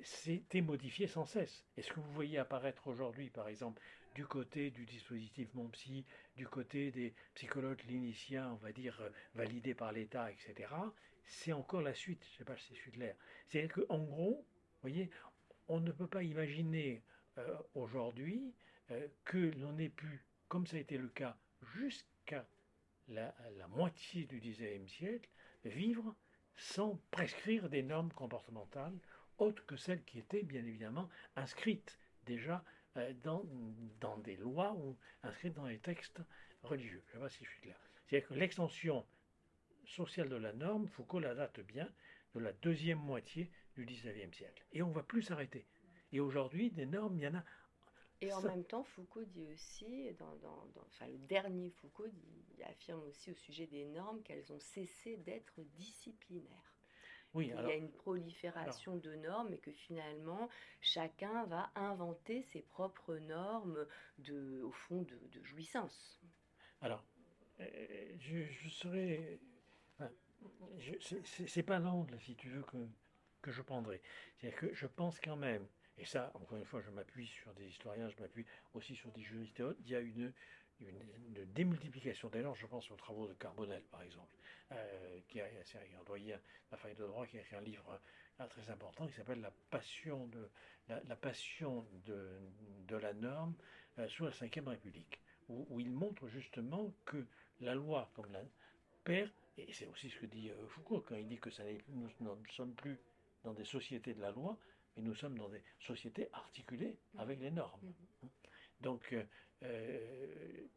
c'était modifié sans cesse. Et ce que vous voyez apparaître aujourd'hui, par exemple, du côté du dispositif MonPsy, du côté des psychologues cliniciens, on va dire, euh, validés par l'État, etc., c'est encore la suite, je ne sais pas si c'est l'air. C'est-à-dire qu'en gros, vous voyez, on ne peut pas imaginer aujourd'hui que l'on ait pu, comme ça a été le cas jusqu'à qu'à la, moitié du XIXe siècle, vivre sans prescrire des normes comportementales autres que celles qui étaient bien évidemment inscrites déjà euh, dans, dans des lois ou inscrites dans les textes religieux. Je ne sais pas si je suis clair. C'est-à-dire que l'extension sociale de la norme, Foucault la date bien de la deuxième moitié du XIXe siècle. Et on ne va plus s'arrêter. Et aujourd'hui, des normes, il y en a et en même temps, Foucault dit aussi, dans, enfin, le dernier Foucault affirme aussi au sujet des normes qu'elles ont cessé d'être disciplinaires. Oui, il y a une prolifération de normes et que finalement chacun va inventer ses propres normes de, au fond de, jouissance. Alors, euh, je, je serais. c'est pas l'angle, si tu veux, que, que je prendrai. C'est-à-dire que je pense quand même Et ça, encore une fois, je m'appuie sur des historiens, je m'appuie aussi sur des juristes et autres. Il y a une, une, démultiplication. D'ailleurs, je pense aux travaux de Carbonel, par exemple, euh, qui a, un doyen la faille de droit, qui a écrit un livre euh, très important qui s'appelle La passion de la, passion de, de, la norme euh, sous la Ve République, où, il montre justement que la loi, comme la perd, et c'est aussi ce que dit Foucault quand il dit que ça nous ne sommes plus dans des sociétés de la loi, mais nous sommes dans des sociétés articulées avec les normes. Mm-hmm. Donc, euh,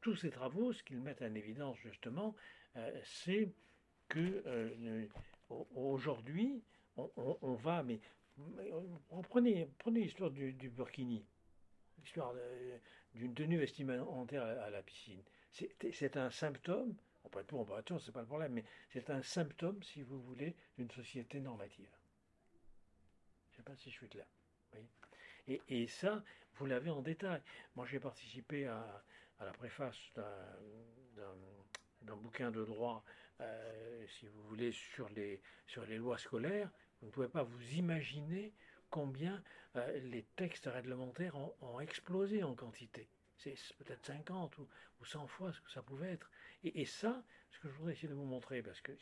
tous ces travaux, ce qu'ils mettent en évidence justement, euh, c'est que euh, aujourd'hui, on, va, mais, prenez, l'histoire du, Burkini, l'histoire d'une tenue vestimentaire à, la piscine. C'est un symptôme, on peut être pour, on peut être c'est pas le problème, mais c'est un symptôme, si vous voulez, d'une société normative. Je ne sais pas si je suis clair. Et, ça, vous l'avez en détail. Moi, j'ai participé à, la préface d'un bouquin de droit, euh, si vous voulez, sur les, lois scolaires. Vous ne pouvez pas vous imaginer combien euh, les textes réglementaires ont, explosé en quantité. C'est peut-être 50 ou, 100 fois ce que ça pouvait être. Et, ça, ce que je voudrais essayer de vous montrer, parce que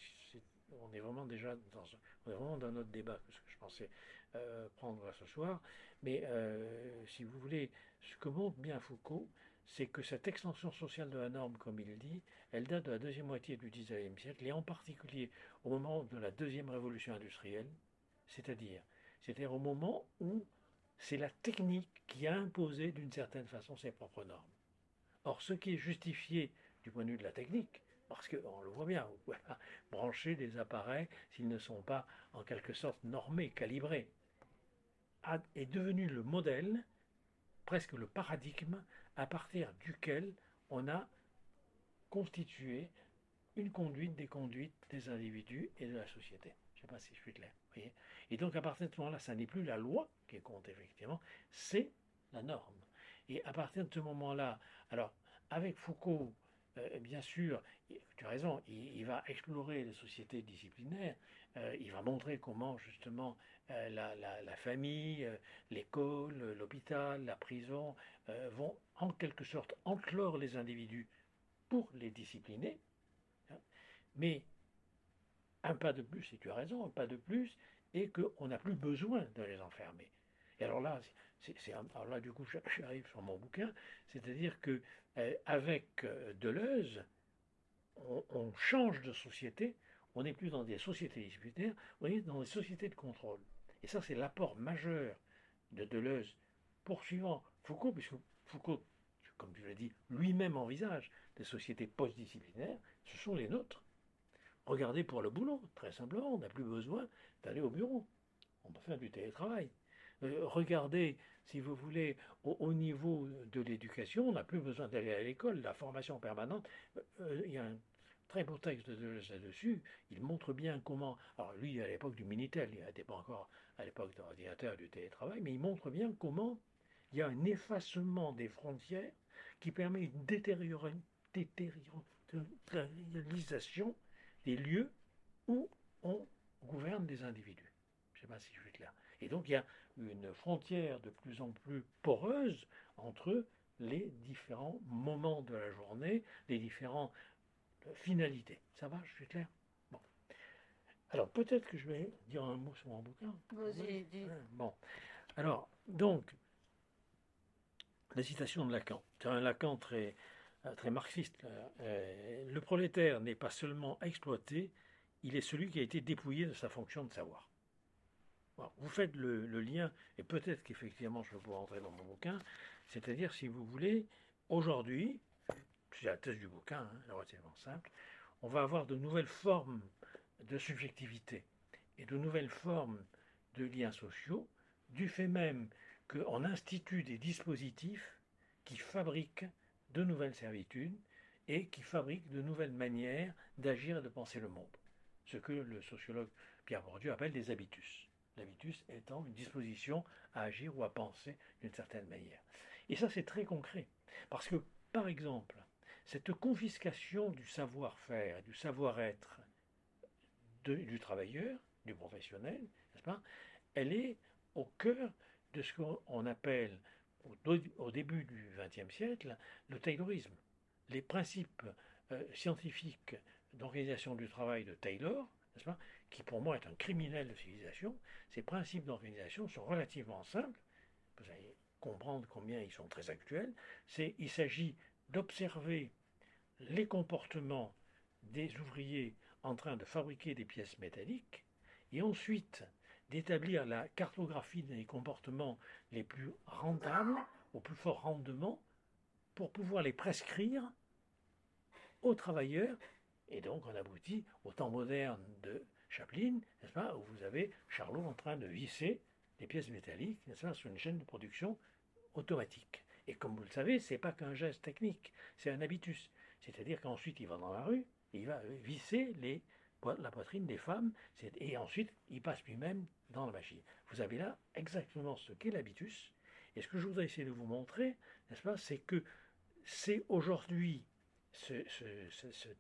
on est vraiment déjà dans, on est vraiment dans notre débat, ce que je pensais euh, prendre ce soir. Mais euh, si vous voulez, ce que montre bien Foucault, c'est que cette extension sociale de la norme, comme il dit, elle date de la deuxième moitié du XIXe siècle, et en particulier au moment de la deuxième révolution industrielle, c'est-à-dire, au moment où c'est la technique qui a imposé d'une certaine façon ses propres normes. Or, ce qui est justifié du point de vue de la technique, parce qu'on le voit bien, [LAUGHS] brancher des appareils s'ils ne sont pas en quelque sorte normés, calibrés est devenu le modèle, presque le paradigme, à partir duquel on a constitué une conduite des conduites des individus et de la société. Je ne sais pas si je suis clair. Voyez et donc à partir de ce moment-là, ça n'est plus la loi qui compte effectivement, c'est la norme. Et à partir de ce moment-là, alors avec Foucault, euh, bien sûr, tu as raison, il, va explorer les sociétés disciplinaires, euh, il va montrer comment justement euh, la, famille, l'école, l'hôpital, la prison vont en quelque sorte enclore les individus pour les discipliner. Hein. mais un pas de plus, et tu as raison, un pas de plus, et qu'on n'a plus besoin de les enfermer. Et alors là, c'est, là du coup, [LAUGHS] j'arrive sur mon bouquin, c'est-à-dire que avec Deleuze, on, change de société, on n'est plus dans des sociétés disciplinaires, on est dans des sociétés de contrôle. Et ça, c'est l'apport majeur de Deleuze, poursuivant Foucault, puisque Foucault, comme tu l'as dit, lui-même envisage des sociétés post-disciplinaires, ce sont les nôtres. Regardez pour le boulot, très simplement, on n'a plus besoin d'aller au bureau. On peut faire du télétravail. Euh, regardez, si vous voulez, au, niveau de l'éducation, on n'a plus besoin d'aller à l'école, la formation permanente. Euh, euh, il y a un très beau texte de là-dessus. Il montre bien comment. Alors, lui, à l'époque du Minitel, il n'était pas encore à l'époque de l'ordinateur du télétravail, mais il montre bien comment il y a un effacement des frontières qui permet une détériorisation des lieux où on gouverne des individus. Je ne sais pas si je suis clair. Et donc il y a une frontière de plus en plus poreuse entre les différents moments de la journée, les différentes finalités. Ça va, je suis clair? Alors peut-être que je vais dire un mot sur mon bouquin. Vas-y, dis. Bon. Alors, donc, la citation de Lacan. C'est un Lacan très, très marxiste. Euh, le prolétaire n'est pas seulement exploité, il est celui qui a été dépouillé de sa fonction de savoir vous faites le, lien, et peut-être qu'effectivement je vais pouvoir entrer dans mon bouquin, c'est-à-dire, si vous voulez, aujourd'hui, c'est la thèse du bouquin, hein, relativement simple, on va avoir de nouvelles formes de subjectivité et de nouvelles formes de liens sociaux, du fait même qu'on institue des dispositifs qui fabriquent de nouvelles servitudes et qui fabriquent de nouvelles manières d'agir et de penser le monde. Ce que le sociologue Pierre Bourdieu appelle des habitus l'habitus étant une disposition à agir ou à penser d'une certaine manière. Et ça, c'est très concret. Parce que, par exemple, cette confiscation du savoir-faire, du savoir-être du travailleur, du professionnel, elle est au cœur de ce qu'on appelle au, début du XXe siècle le Taylorisme. Les principes euh, scientifiques d'organisation du travail de Taylor, qui pour moi est un criminel de civilisation, ces principes d'organisation sont relativement simples. Vous allez comprendre combien ils sont très actuels. C'est, il s'agit d'observer les comportements des ouvriers en train de fabriquer des pièces métalliques et ensuite d'établir la cartographie des comportements les plus rentables, au plus fort rendement, pour pouvoir les prescrire aux travailleurs. Et donc on aboutit au temps moderne de Chaplin, n'est-ce pas, où vous avez Charlot en train de visser des pièces métalliques, n'est-ce pas, sur une chaîne de production automatique. Et comme vous le savez, ce n'est pas qu'un geste technique, c'est un habitus. C'est-à-dire qu'ensuite il va dans la rue, il va visser la poitrine des femmes, et ensuite il passe lui-même dans la machine. Vous avez là exactement ce qu'est l'habitus. Et ce que je voudrais essayer de vous montrer, n'est-ce pas, c'est que c'est aujourd'hui ce,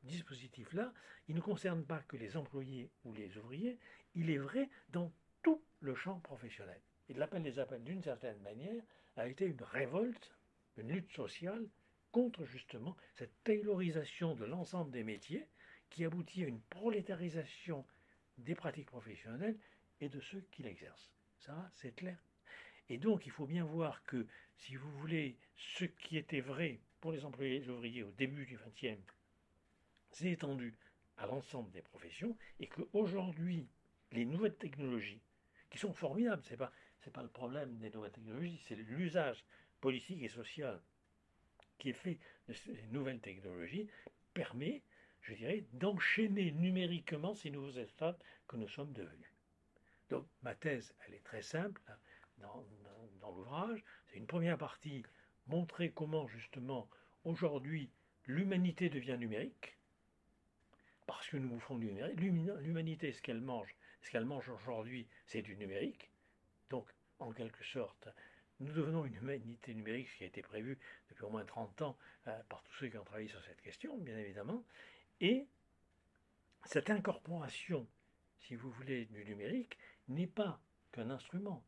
dispositif-là, il ne concerne pas que les employés ou les ouvriers, il est vrai dans tout le champ professionnel. Il l'appelle les appels d'une certaine manière, a été une révolte, une lutte sociale contre justement cette taylorisation de l'ensemble des métiers qui aboutit à une prolétarisation des pratiques professionnelles et de ceux qui l'exercent. Ça, c'est clair. Et donc, il faut bien voir que, si vous voulez, ce qui était vrai pour les employés et les ouvriers au début du XXe, s'est étendu à l'ensemble des professions et qu'aujourd'hui, les nouvelles technologies, qui sont formidables, ce n'est pas, pas le problème des nouvelles technologies, c'est l'usage politique et social qui est fait de ces nouvelles technologies, permet je dirais, d'enchaîner numériquement ces nouveaux espaces que nous sommes devenus. Donc ma thèse, elle est très simple hein, dans, dans, l'ouvrage. C'est une première partie, montrer comment justement aujourd'hui l'humanité devient numérique, parce que nous bouffons du numérique. L'humanité, ce qu'elle mange, ce qu'elle mange aujourd'hui, c'est du numérique. Donc, en quelque sorte, nous devenons une humanité numérique, ce qui a été prévu depuis au moins 30 ans euh, par tous ceux qui ont travaillé sur cette question, bien évidemment. Et cette incorporation, si vous voulez, du numérique n'est pas qu'un instrument,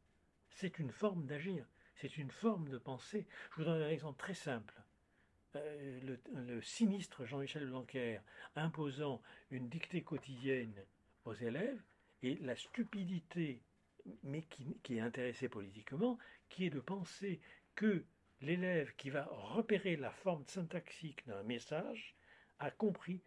c'est une forme d'agir, c'est une forme de penser. Je vous donne un exemple très simple. Euh, le, sinistre Jean-Michel Blanquer imposant une dictée quotidienne aux élèves et la stupidité, mais qui, est intéressée politiquement, qui est de penser que l'élève qui va repérer la forme syntaxique d'un message a compris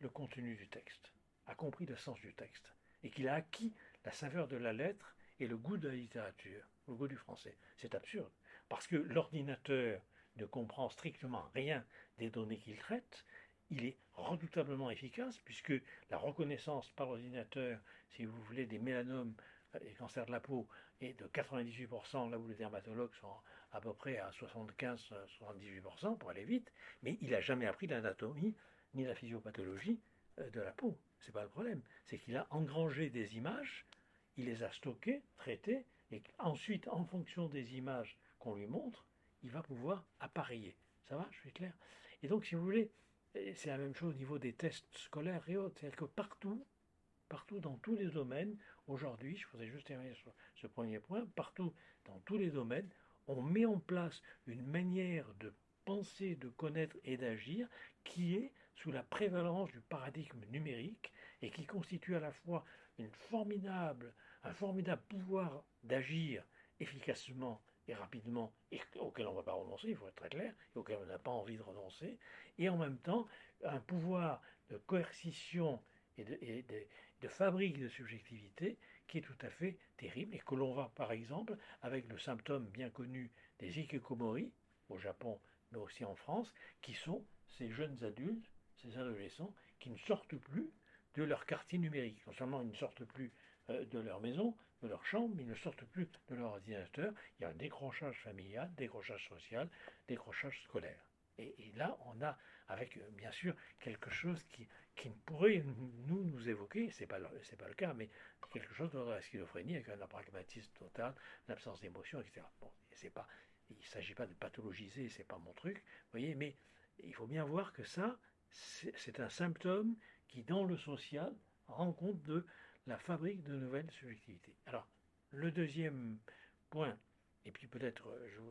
le contenu du texte, a compris le sens du texte, et qu'il a acquis la saveur de la lettre et le goût de la littérature, le goût du français. C'est absurde, parce que l'ordinateur ne comprend strictement rien des données qu'il traite, il est redoutablement efficace, puisque la reconnaissance par l'ordinateur, si vous voulez, des mélanomes et cancers de la peau est de 98%, là où les dermatologues sont à peu près à 75-78% pour aller vite, mais il n'a jamais appris l'anatomie ni la physiopathologie euh, de la peau. Ce n'est pas le problème. C'est qu'il a engrangé des images, il les a stockées, traitées, et ensuite, en fonction des images qu'on lui montre, il va pouvoir appareiller. Ça va, je suis clair? Et donc, si vous voulez, c'est la même chose au niveau des tests scolaires et autres. C'est-à-dire que partout, partout dans tous les domaines, aujourd'hui, je voudrais juste terminer sur ce premier point, partout dans tous les domaines, on met en place une manière de penser, de connaître et d'agir qui est sous la prévalence du paradigme numérique et qui constitue à la fois formidable, un formidable pouvoir d'agir efficacement et rapidement, et auquel on ne va pas renoncer, il faut être très clair, et auquel on n'a pas envie de renoncer, et en même temps un pouvoir de coercition et de fabrique de subjectivité qui est tout à fait terrible et que l'on va par exemple avec le symptôme bien connu des ikikomori au Japon mais aussi en France, qui sont ces jeunes adultes ces adolescents qui ne sortent plus de leur quartier numérique. Non seulement ils ne sortent plus euh, de leur maison, de leur chambre, mais ils ne sortent plus de leur ordinateur. Il y a un décrochage familial, décrochage social, décrochage scolaire. Et, là, on a, avec euh, bien sûr quelque chose qui, qui pourrait nous nous évoquer, c'est pas c'est pas le cas, mais quelque chose de la schizophrénie avec un pragmatisme total, l'absence d'émotion, etc. Bon, pas, il ne s'agit pas de pathologiser, c'est pas mon truc, vous voyez, mais il faut bien voir que ça, c'est un symptôme qui, dans le social, rend compte de la fabrique de nouvelles subjectivités. Alors, le deuxième point, et puis peut-être je vous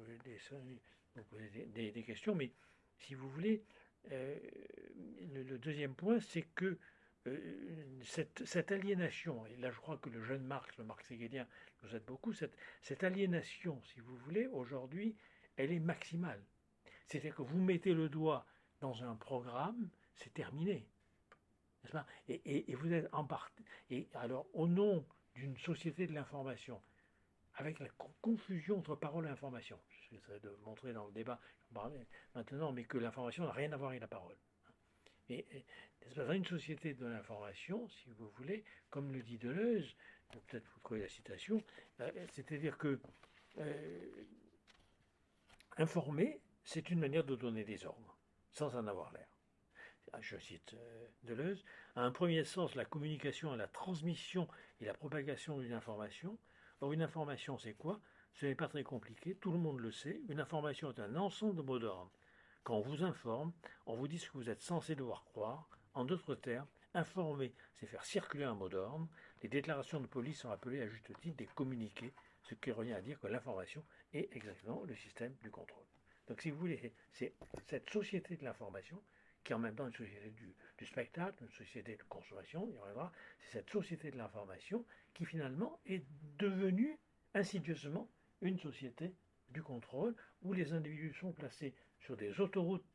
poser des, questions, mais si vous voulez, le, deuxième point, c'est que cette, aliénation, et là je crois que le jeune Marx, le Marx hégélien, nous aide beaucoup, cette, cette aliénation, si vous voulez, aujourd'hui, elle est maximale. C'est-à-dire que vous mettez le doigt dans un programme, c'est terminé. Et, et, vous êtes en partie. Et alors, au nom d'une société de l'information, avec la confusion entre parole et information, j'essaie de montrer dans le débat, maintenant, mais que l'information n'a rien à voir avec la parole. Et, dans une société de l'information, si vous voulez, comme le dit Deleuze, peut-être vous trouvez la citation, euh, c'est-à-dire que euh, informer, c'est une manière de donner des ordres, sans en avoir l'air. Ah, je cite euh, Deleuze, à un premier sens, la communication est la transmission et la propagation d'une information. Or, une information, c'est quoi? Ce n'est pas très compliqué, tout le monde le sait. Une information est un ensemble de mots d'ordre. Quand on vous informe, on vous dit ce que vous êtes censé devoir croire. En d'autres termes, informer, c'est faire circuler un mot d'ordre. Les déclarations de police sont appelées à juste titre des communiqués, ce qui revient à dire que l'information est exactement le système du contrôle. Donc, si vous voulez, c'est cette société de l'information qui est en même temps une société du, spectacle, une société de consommation, il y c'est cette société de l'information qui finalement est devenue insidieusement une société du contrôle où les individus sont placés sur des autoroutes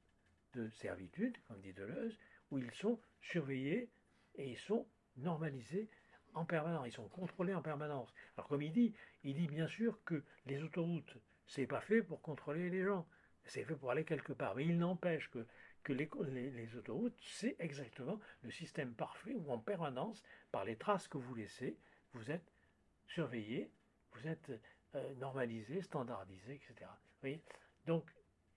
de servitude, comme dit Deleuze, où ils sont surveillés et ils sont normalisés en permanence, ils sont contrôlés en permanence. Alors comme il dit, il dit bien sûr que les autoroutes, c'est pas fait pour contrôler les gens, c'est fait pour aller quelque part. Mais il n'empêche que, que les, les, autoroutes, c'est exactement le système parfait où en permanence, par les traces que vous laissez, vous êtes surveillé, vous êtes euh, normalisé, standardisé, etc. Vous voyez? Donc,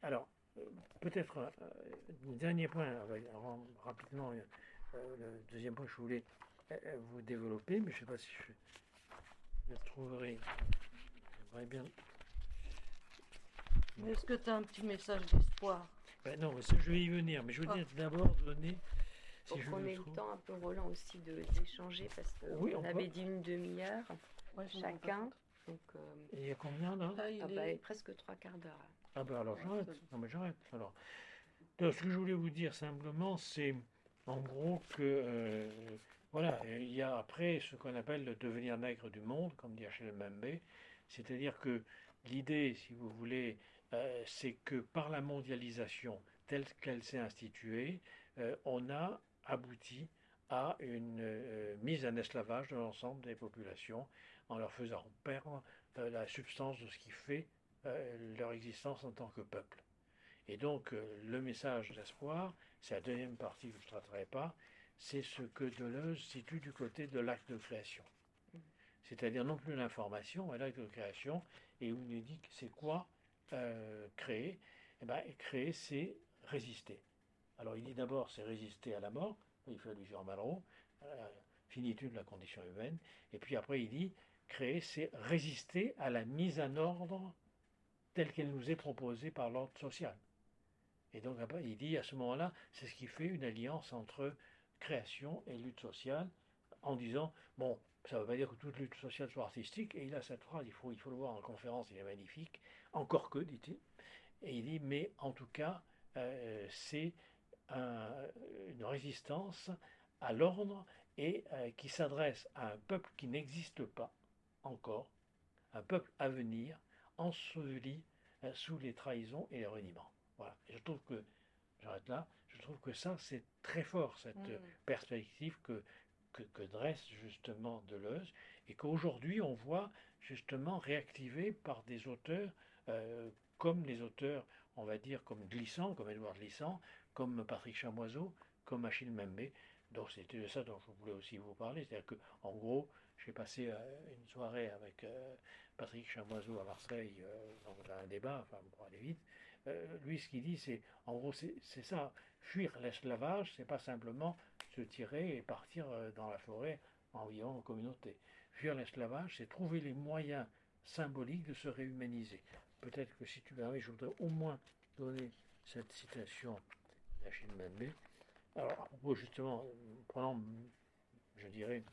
alors, euh, peut-être un euh, dernier point, rapidement, le deuxième point que je voulais vous développer, mais je ne sais pas si je le trouverai. J'aimerais bien est-ce que tu as un petit message d'espoir? Ben Non, je vais y venir, mais je veux ah. d'abord donner. Si ait le temps un peu, Roland, aussi d'échanger, parce qu'on on avait dit une demi-heure chacun. Donc, euh, il y a combien là? Ah, il ah, bah, Presque trois quarts d'heure. Ah ben alors j'arrête. Non mais j'arrête. Alors, ce que je voulais vous dire simplement, c'est en gros que euh, voilà, il y a après ce qu'on appelle le devenir nègre du monde, comme dit Achille Mbembe, c'est-à-dire que l'idée, si vous voulez, euh, c'est que par la mondialisation telle qu'elle s'est instituée, euh, on a abouti à une euh, mise en esclavage de l'ensemble des populations en leur faisant perdre la substance de ce qui fait leur existence en tant que peuple. Et donc le message d'espoir, c'est la deuxième partie que je ne traiterai pas, c'est ce que Deleuze situe du côté de l'acte de création. C'est-à-dire non plus l'information, mais l'acte de création, et où il nous dit que c'est quoi euh, créer? Eh ben, Créer, c'est résister. Alors il dit d'abord, c'est résister à la mort, il fait allusion à Malraux, finitude de la condition humaine, et puis après il dit, créer, c'est résister à la mise en ordre telle qu'elle nous est proposée par l'ordre social. Et donc il dit à ce moment-là, c'est ce qui fait une alliance entre création et lutte sociale, en disant, bon, ça ne veut pas dire que toute lutte sociale soit artistique, et il a cette phrase, il faut, il faut le voir en conférence, il est magnifique, encore que, dit-il, et il dit, mais en tout cas, euh, c'est une résistance à l'ordre et euh, qui s'adresse à un peuple qui n'existe pas encore, un peuple à venir, enseveli euh, sous les trahisons et les reniements. Voilà. je trouve que, j'arrête là, je trouve que ça, c'est très fort, cette mmh. perspective que, que, dresse justement Deleuze, et qu'aujourd'hui on voit justement réactivé par des auteurs euh, comme les auteurs, on va dire, comme Glissant, comme Édouard Glissant, comme Patrick Chamoiseau, comme Achille Membe. Donc c'était de ça dont je voulais aussi vous parler. C'est-à-dire qu'en gros, j'ai passé euh, une soirée avec euh, Patrick Chamoiseau à Marseille, dans un débat, enfin pour aller vite. lui, ce qu'il dit, c'est, en gros, c'est ça. Fuir l'esclavage, c'est pas simplement se tirer et partir euh, dans la forêt en vivant en communauté. Fuir l'esclavage, c'est trouver les moyens symboliques de se réhumaniser. Peut-être que si tu permets, je voudrais au moins donner cette citation d'Achille Mbembe. Alors, à propos justement, prenons, je dirais,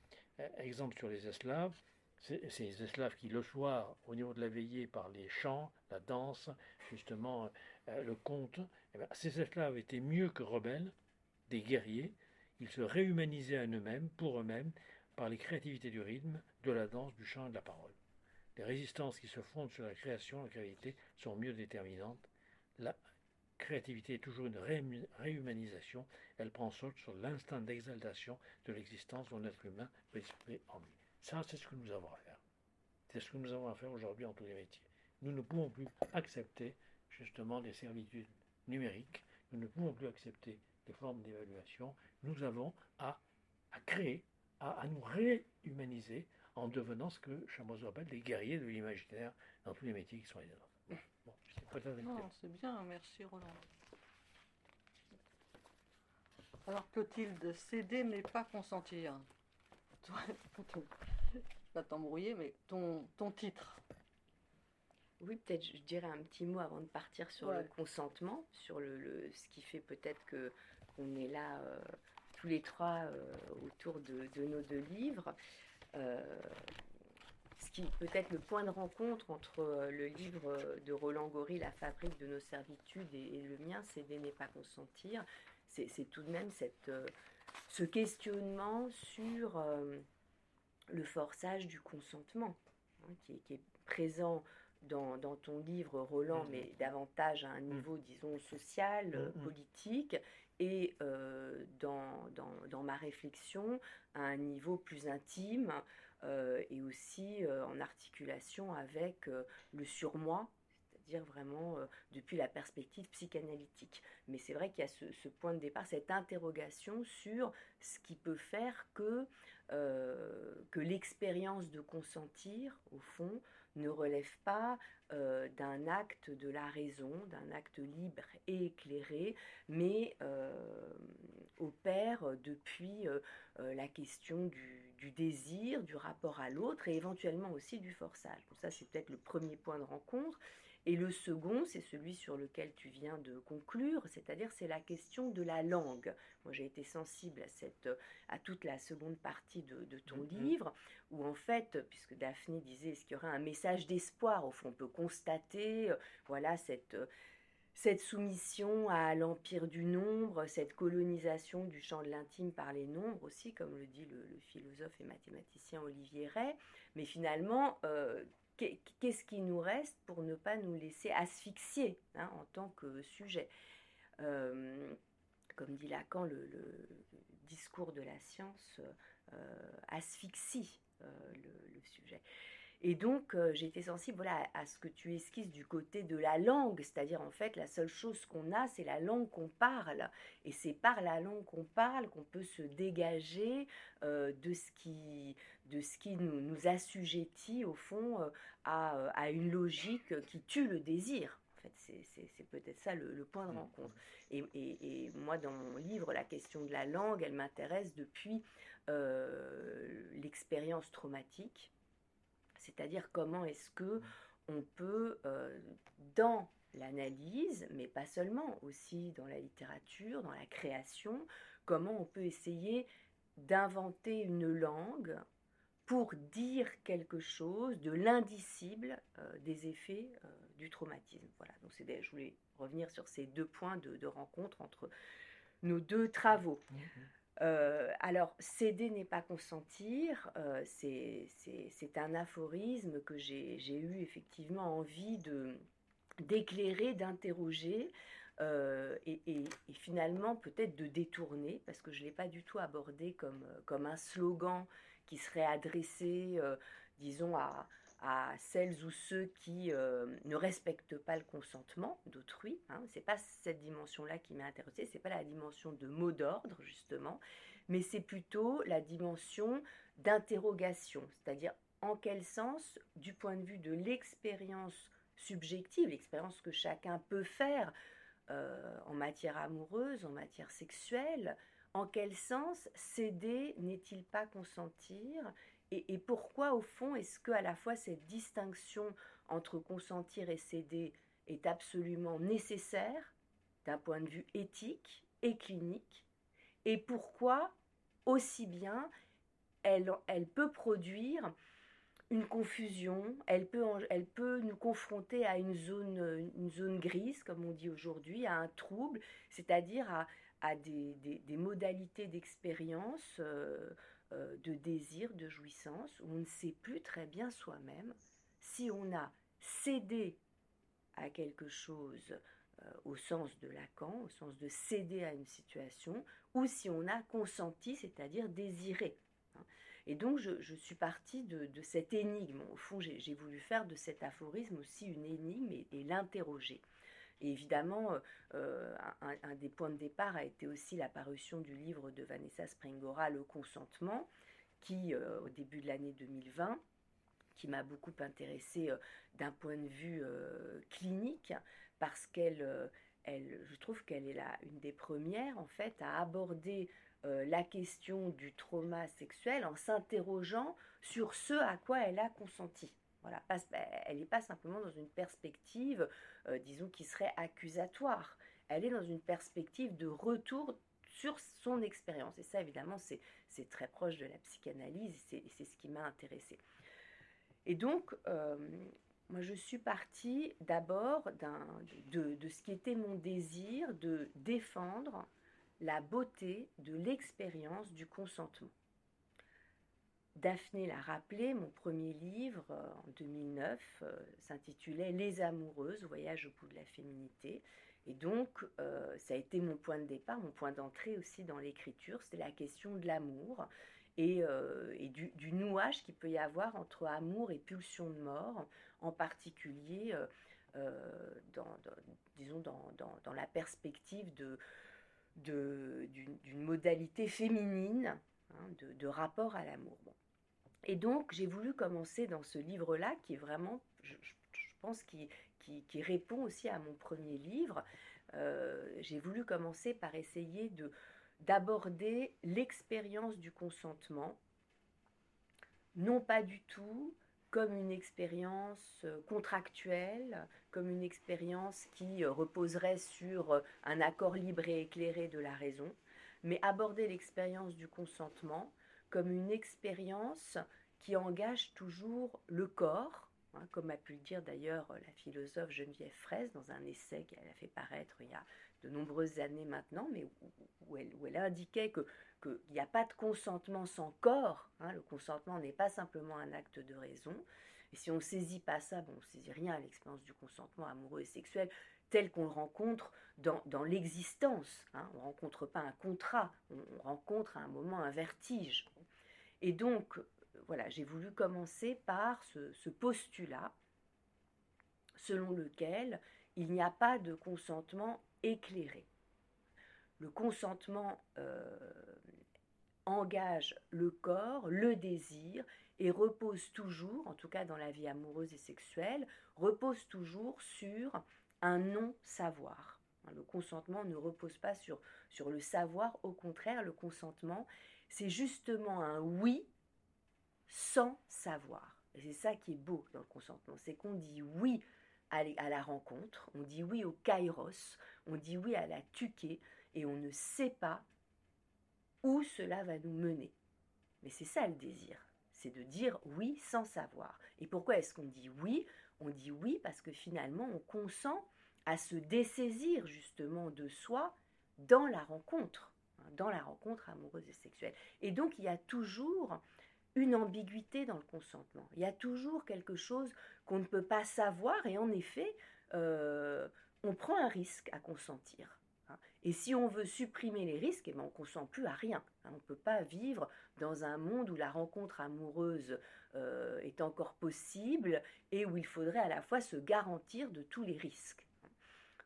exemple sur les esclaves, ces, esclaves qui, le soir, au niveau de la veillée, par les chants, la danse, justement, euh, le conte, eh ben, ces esclaves étaient mieux que rebelles, des guerriers, ils se réhumanisaient à eux-mêmes, pour eux-mêmes, par les créativités du rythme, de la danse, du chant et de la parole. Les résistances qui se fondent sur la création, la créativité, sont mieux déterminantes. Créativité est toujours une réhumanisation, elle prend saute sur l'instinct d'exaltation de l'existence dont l'être humain peut en lui. Ça, c'est ce que nous avons à faire. C'est ce que nous avons à faire aujourd'hui en tous les métiers. Nous ne pouvons plus accepter justement des servitudes numériques. Nous ne pouvons plus accepter des formes d'évaluation. Nous avons à, créer, à, nous réhumaniser en devenant ce que Chamois appelle des guerriers de l'imaginaire dans tous les métiers qui sont les nôtres. Bon, c'est bien, merci Roland. Alors Clotilde, céder n'est pas consentir? pas [LAUGHS] t'embrouiller, mais ton, ton titre. Oui, peut-être je dirais un petit mot avant de partir sur le consentement, sur le, ce qui fait peut-être que qu'on est là euh, tous les trois euh, autour de, nos deux livres. Euh, ce qui peut être le point de rencontre entre le livre de Roland Gori, La fabrique de nos servitudes, et, le mien, c'est n'est pas consentir. C'est tout de même cette, ce questionnement sur le forçage du consentement, hein, qui, est présent dans, ton livre, Roland, mmh. mais davantage à un mmh. niveau, disons, social, mmh, politique, et euh, dans, dans, ma réflexion, à un niveau plus intime, euh, et aussi euh, en articulation avec le surmoi, c'est-à-dire vraiment depuis la perspective psychanalytique. Mais c'est vrai qu'il y a ce, point de départ, cette interrogation sur ce qui peut faire que, que l'expérience de consentir, au fond, ne relève pas euh, d'un acte de la raison, d'un acte libre et éclairé, mais euh, opère depuis euh, la question du, du, désir, du rapport à l'autre et éventuellement aussi du forçage. Donc ça, c'est peut-être le premier point de rencontre. Et le second, c'est celui sur lequel tu viens de conclure, c'est-à-dire c'est la question de la langue. Moi, j'ai été sensible à, cette, à toute la seconde partie de, ton mm-hmm. livre, où en fait, puisque Daphné disait, est-ce qu'il y aurait un message d'espoir? Au fond, on peut constater, euh, voilà, cette cette soumission à l'empire du nombre, cette colonisation du champ de l'intime par les nombres aussi, comme le dit le, philosophe et mathématicien Olivier Ray. Mais finalement, euh, qu'est-ce qui nous reste pour ne pas nous laisser asphyxier hein, en tant que sujet? Euh, Comme dit Lacan, le, discours de la science euh, asphyxie le, sujet. Et donc, euh, j'ai été sensible voilà, à ce que tu esquisses du côté de la langue, c'est-à-dire en fait, la seule chose qu'on a, c'est la langue qu'on parle. Et c'est par la langue qu'on parle qu'on peut se dégager euh, de ce qui, de ce qui nous, nous assujettit, au fond, euh, à, à, une logique qui tue le désir. En fait, c'est peut-être ça le, point de mmh. rencontre. Et, et, et, moi, dans mon livre, la question de la langue, elle m'intéresse depuis l'expérience traumatique c'est-à-dire comment est-ce que on peut, euh, dans l'analyse, mais pas seulement, aussi dans la littérature, dans la création, comment on peut essayer d'inventer une langue pour dire quelque chose de l'indicible euh, des effets euh, du traumatisme. Voilà, donc je voulais revenir sur ces deux points de, rencontre entre nos deux travaux. Mmh. Euh, alors, céder n'est pas consentir, euh, c'est un aphorisme que j'ai eu effectivement envie d'éclairer, d'interroger euh, et, finalement peut-être de détourner, parce que je ne l'ai pas du tout abordé comme, comme un slogan qui serait adressé, disons, à, à celles ou ceux qui euh, ne respectent pas le consentement d'autrui. Hein. Ce n'est pas cette dimension-là qui m'a intéressée, ce n'est pas la dimension de mot d'ordre, justement, mais c'est plutôt la dimension d'interrogation, c'est-à-dire en quel sens, du point de vue de l'expérience subjective, l'expérience que chacun peut faire euh, en matière amoureuse, en matière sexuelle, en quel sens céder n'est-il pas consentir et, pourquoi, au fond, est-ce que à la fois cette distinction entre consentir et céder est absolument nécessaire d'un point de vue éthique et clinique? Et pourquoi, aussi bien, elle, elle peut produire une confusion, elle peut, elle peut nous confronter à une zone, une zone grise, comme on dit aujourd'hui, à un trouble, c'est-à-dire à, à des, des, modalités d'expérience, euh, euh, de désir, de jouissance, où on ne sait plus très bien soi-même si on a cédé à quelque chose euh, au sens de Lacan, au sens de céder à une situation, ou si on a consenti, c'est-à-dire désiré. Hein. Et donc je, suis partie de, cette énigme. Au fond, j'ai voulu faire de cet aphorisme aussi une énigme et, l'interroger. Évidemment, euh, un, des points de départ a été aussi la parution du livre de Vanessa Springora, Le consentement, qui, euh, au début de l'année 2020, qui m'a beaucoup intéressée d'un point de vue clinique, parce qu'elle, euh, elle, je trouve qu'elle est là une des premières en fait à aborder euh, la question du trauma sexuel en s'interrogeant sur ce à quoi elle a consenti. Voilà, elle n'est pas simplement dans une perspective, euh, disons, qui serait accusatoire. Elle est dans une perspective de retour sur son expérience. Et ça, évidemment, c'est très proche de la psychanalyse, c'est ce qui m'a intéressée. Et donc, moi, je suis partie d'abord de, ce qui était mon désir de défendre la beauté de l'expérience du consentement. Daphné l'a rappelé, mon premier livre euh, en 2009 euh, s'intitulait Les amoureuses, voyage au bout de la féminité. Et donc, euh, ça a été mon point de départ, mon point d'entrée aussi dans l'écriture, c'est la question de l'amour et, du, nouage qu'il peut y avoir entre amour et pulsion de mort, en particulier dans, la perspective d'une, modalité féminine hein, de, rapport à l'amour. Et donc j'ai voulu commencer dans ce livre-là qui est vraiment, je, pense, qui, qui, répond aussi à mon premier livre. Euh, j'ai voulu commencer par essayer de, d'aborder l'expérience du consentement, non pas du tout comme une expérience euh, contractuelle, comme une expérience qui euh, reposerait sur un accord libre et éclairé de la raison, mais aborder l'expérience du consentement comme une expérience qui engage toujours le corps, hein, comme a pu le dire d'ailleurs la philosophe Geneviève Fraisse dans un essai qu'elle a fait paraître il y a de nombreuses années maintenant, mais où, elle, où elle, indiquait qu'il n'y a pas de consentement sans corps. Hein. le consentement n'est pas simplement un acte de raison. Et si on ne saisit pas ça, bon, on ne saisit rien à l'expérience du consentement amoureux et sexuel tel qu'on le rencontre dans, l'existence. Hein. On ne rencontre pas un contrat, on, rencontre à un moment un vertige. Et donc, voilà, j'ai voulu commencer par ce, postulat selon lequel il n'y a pas de consentement éclairé. Le consentement euh, engage le corps, le désir, et repose toujours, en tout cas dans la vie amoureuse et sexuelle, repose toujours sur un non-savoir. Le consentement ne repose pas sur, sur le savoir, au contraire, le consentement, c'est justement un oui sans savoir. Et c'est ça qui est beau dans le consentement, c'est qu'on dit oui à la rencontre, on dit oui au kairos, on dit oui à la tuquée, et on ne sait pas où cela va nous mener. Mais c'est ça le désir, c'est de dire oui sans savoir. Et pourquoi est-ce qu'on dit oui? On dit oui parce que finalement on consent à se dessaisir justement de soi dans la rencontre, hein, dans la rencontre amoureuse et sexuelle. Et donc il y a toujours une ambiguïté dans le consentement. Il y a toujours quelque chose qu'on ne peut pas savoir et en effet, euh, on prend un risque à consentir. Et si on veut supprimer les risques, eh ben, on ne consent plus à rien. Hein. On ne peut pas vivre dans un monde où la rencontre amoureuse euh, est encore possible et où il faudrait à la fois se garantir de tous les risques.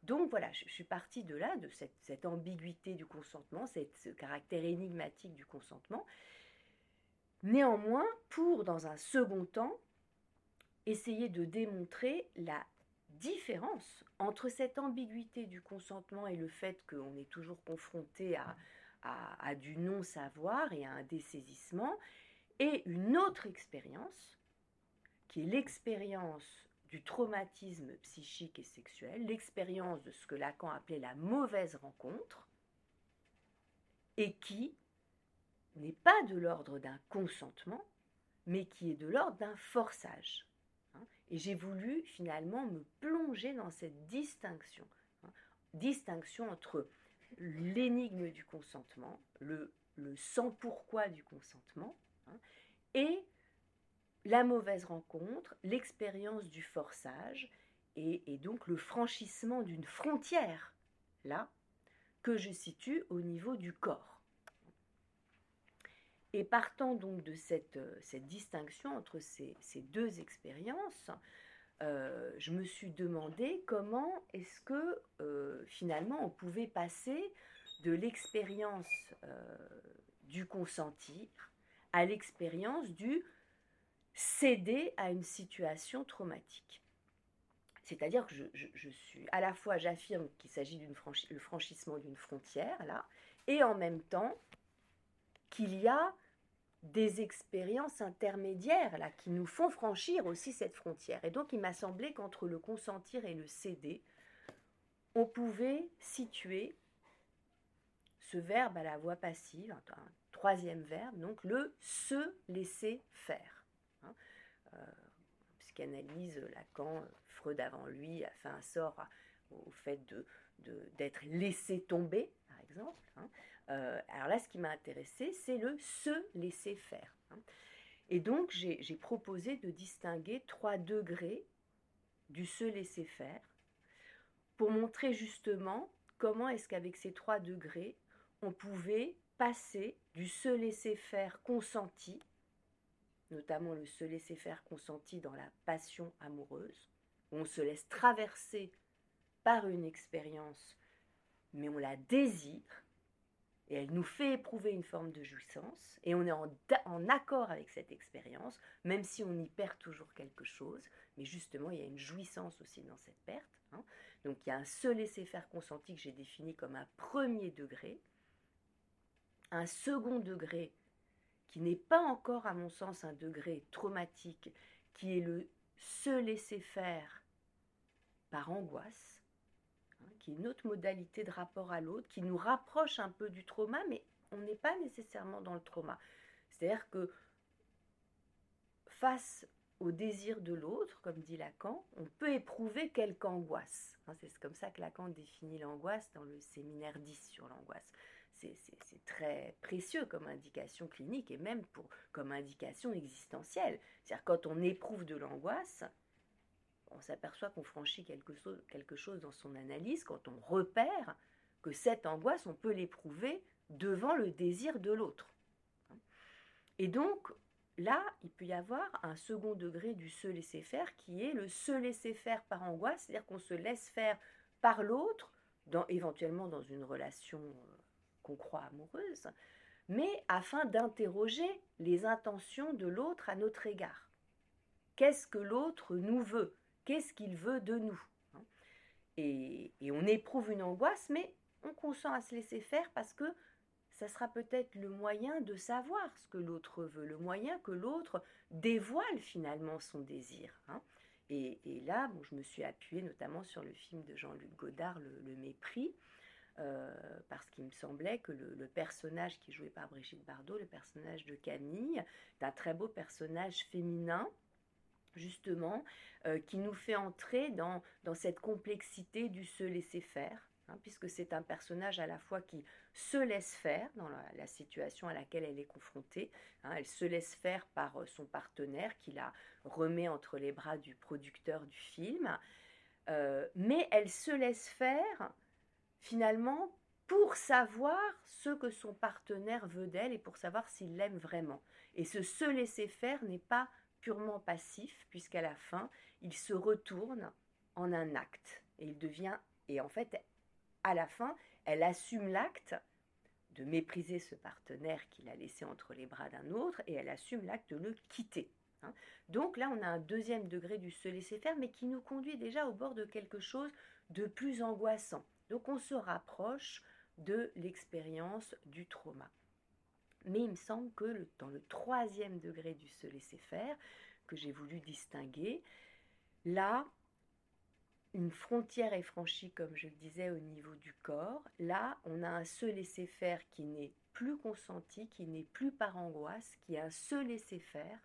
Donc voilà, je, suis partie de là, de cette, ambiguïté du consentement, ce caractère énigmatique du consentement. Néanmoins, pour, dans un second temps, essayer de démontrer la différence entre cette ambiguïté du consentement et le fait qu'on est toujours confronté à, du non-savoir et à un dessaisissement, et une autre expérience, qui est l'expérience du traumatisme psychique et sexuel, l'expérience de ce que Lacan appelait la mauvaise rencontre, et qui n'est pas de l'ordre d'un consentement, mais qui est de l'ordre d'un forçage. Et j'ai voulu finalement me plonger dans cette distinction. Hein. Distinction entre l'énigme du consentement, le, sans pourquoi du consentement, hein, et la mauvaise rencontre, l'expérience du forçage, et donc le franchissement d'une frontière, là, que je situe au niveau du corps. Et partant donc de cette, euh, cette distinction entre ces, ces deux expériences, euh, je me suis demandé comment est-ce que euh, finalement on pouvait passer de l'expérience du consentir à l'expérience du céder à une situation traumatique. C'est-à-dire que je, je, suis à la fois j'affirme qu'il s'agit du franchissement d'une frontière là, et en même temps qu'il y a des expériences intermédiaires là qui nous font franchir aussi cette frontière. Et donc il m'a semblé qu'entre le consentir et le céder, on pouvait situer ce verbe à la voix passive, un, troisième verbe, donc le se laisser faire. Hein. Euh, psychanalyse, Lacan, Freud avant lui a fait un sort au fait de, d'être laissé tomber, par exemple. Hein. Euh, alors là, ce qui m'a intéressé, c'est le se laisser faire. Hein. Et donc, j'ai proposé de distinguer trois degrés du se laisser faire pour montrer justement comment est-ce qu'avec ces trois degrés, on pouvait passer du se laisser faire consenti, notamment le se laisser faire consenti dans la passion amoureuse, où on se laisse traverser par une expérience, mais on la désire, et elle nous fait éprouver une forme de jouissance, et on est en, accord avec cette expérience, même si on y perd toujours quelque chose, mais justement il y a une jouissance aussi dans cette perte. Hein. Donc il y a un se laisser faire consenti que j'ai défini comme un premier degré, un second degré qui n'est pas encore à mon sens un degré traumatique, qui est le se laisser faire par angoisse, qui est une autre modalité de rapport à l'autre, qui nous rapproche un peu du trauma, mais on n'est pas nécessairement dans le trauma. C'est-à-dire que face au désir de l'autre, comme dit Lacan, on peut éprouver quelque angoisse. Hein, c'est comme ça que Lacan définit l'angoisse dans le séminaire 10 sur l'angoisse. C'est très précieux comme indication clinique et même pour, comme indication existentielle. C'est-à-dire quand on éprouve de l'angoisse, on s'aperçoit qu'on franchit quelque chose, dans son analyse quand on repère que cette angoisse, on peut l'éprouver devant le désir de l'autre. Et donc, là, il peut y avoir un second degré du se laisser faire qui est le se laisser faire par angoisse, c'est-à-dire qu'on se laisse faire par l'autre, éventuellement dans une relation euh, qu'on croit amoureuse, mais afin d'interroger les intentions de l'autre à notre égard. Qu'est-ce que l'autre nous veut? Qu'est-ce qu'il veut de nous hein et, on éprouve une angoisse, mais on consent à se laisser faire parce que ça sera peut-être le moyen de savoir ce que l'autre veut, le moyen que l'autre dévoile finalement son désir. Hein. et, là, bon, je me suis appuyée notamment sur le film de Jean-Luc Godard, Le, Mépris, euh, parce qu'il me semblait que le, le, personnage qui est joué par Brigitte Bardot, le personnage de Camille, est un très beau personnage féminin, justement, euh, qui nous fait entrer dans, dans cette complexité du se laisser faire, hein, puisque c'est un personnage à la fois qui se laisse faire dans la, situation à laquelle elle est confrontée. Hein, elle se laisse faire par euh, son partenaire qui la remet entre les bras du producteur du film, euh, mais elle se laisse faire finalement pour savoir ce que son partenaire veut d'elle et pour savoir s'il l'aime vraiment. Et ce se laisser faire n'est pas purement passif, puisqu'à la fin, il se retourne en un acte. Et il devient, et en fait, à la fin, elle assume l'acte de mépriser ce partenaire qu'il a laissé entre les bras d'un autre, et elle assume l'acte de le quitter. Hein. Donc là, on a un deuxième degré du se laisser faire, mais qui nous conduit déjà au bord de quelque chose de plus angoissant. Donc on se rapproche de l'expérience du trauma. Mais il me semble que dans le troisième degré du se laisser faire, que j'ai voulu distinguer, là, une frontière est franchie, comme je le disais, au niveau du corps. Là, on a un se laisser faire qui n'est plus consenti, qui n'est plus par angoisse, qui est un se laisser faire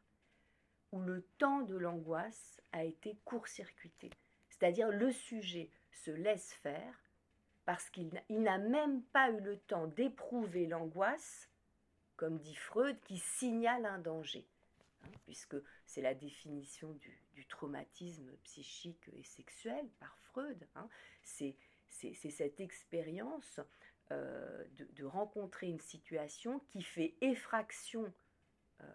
où le temps de l'angoisse a été court-circuité. C'est-à-dire le sujet se laisse faire parce qu'il n'a même pas eu le temps d'éprouver l'angoisse, comme dit Freud, qui signale un danger, hein, puisque c'est la définition du, traumatisme psychique et sexuel par Freud. Hein. C'est cette expérience euh, de, rencontrer une situation qui fait effraction euh,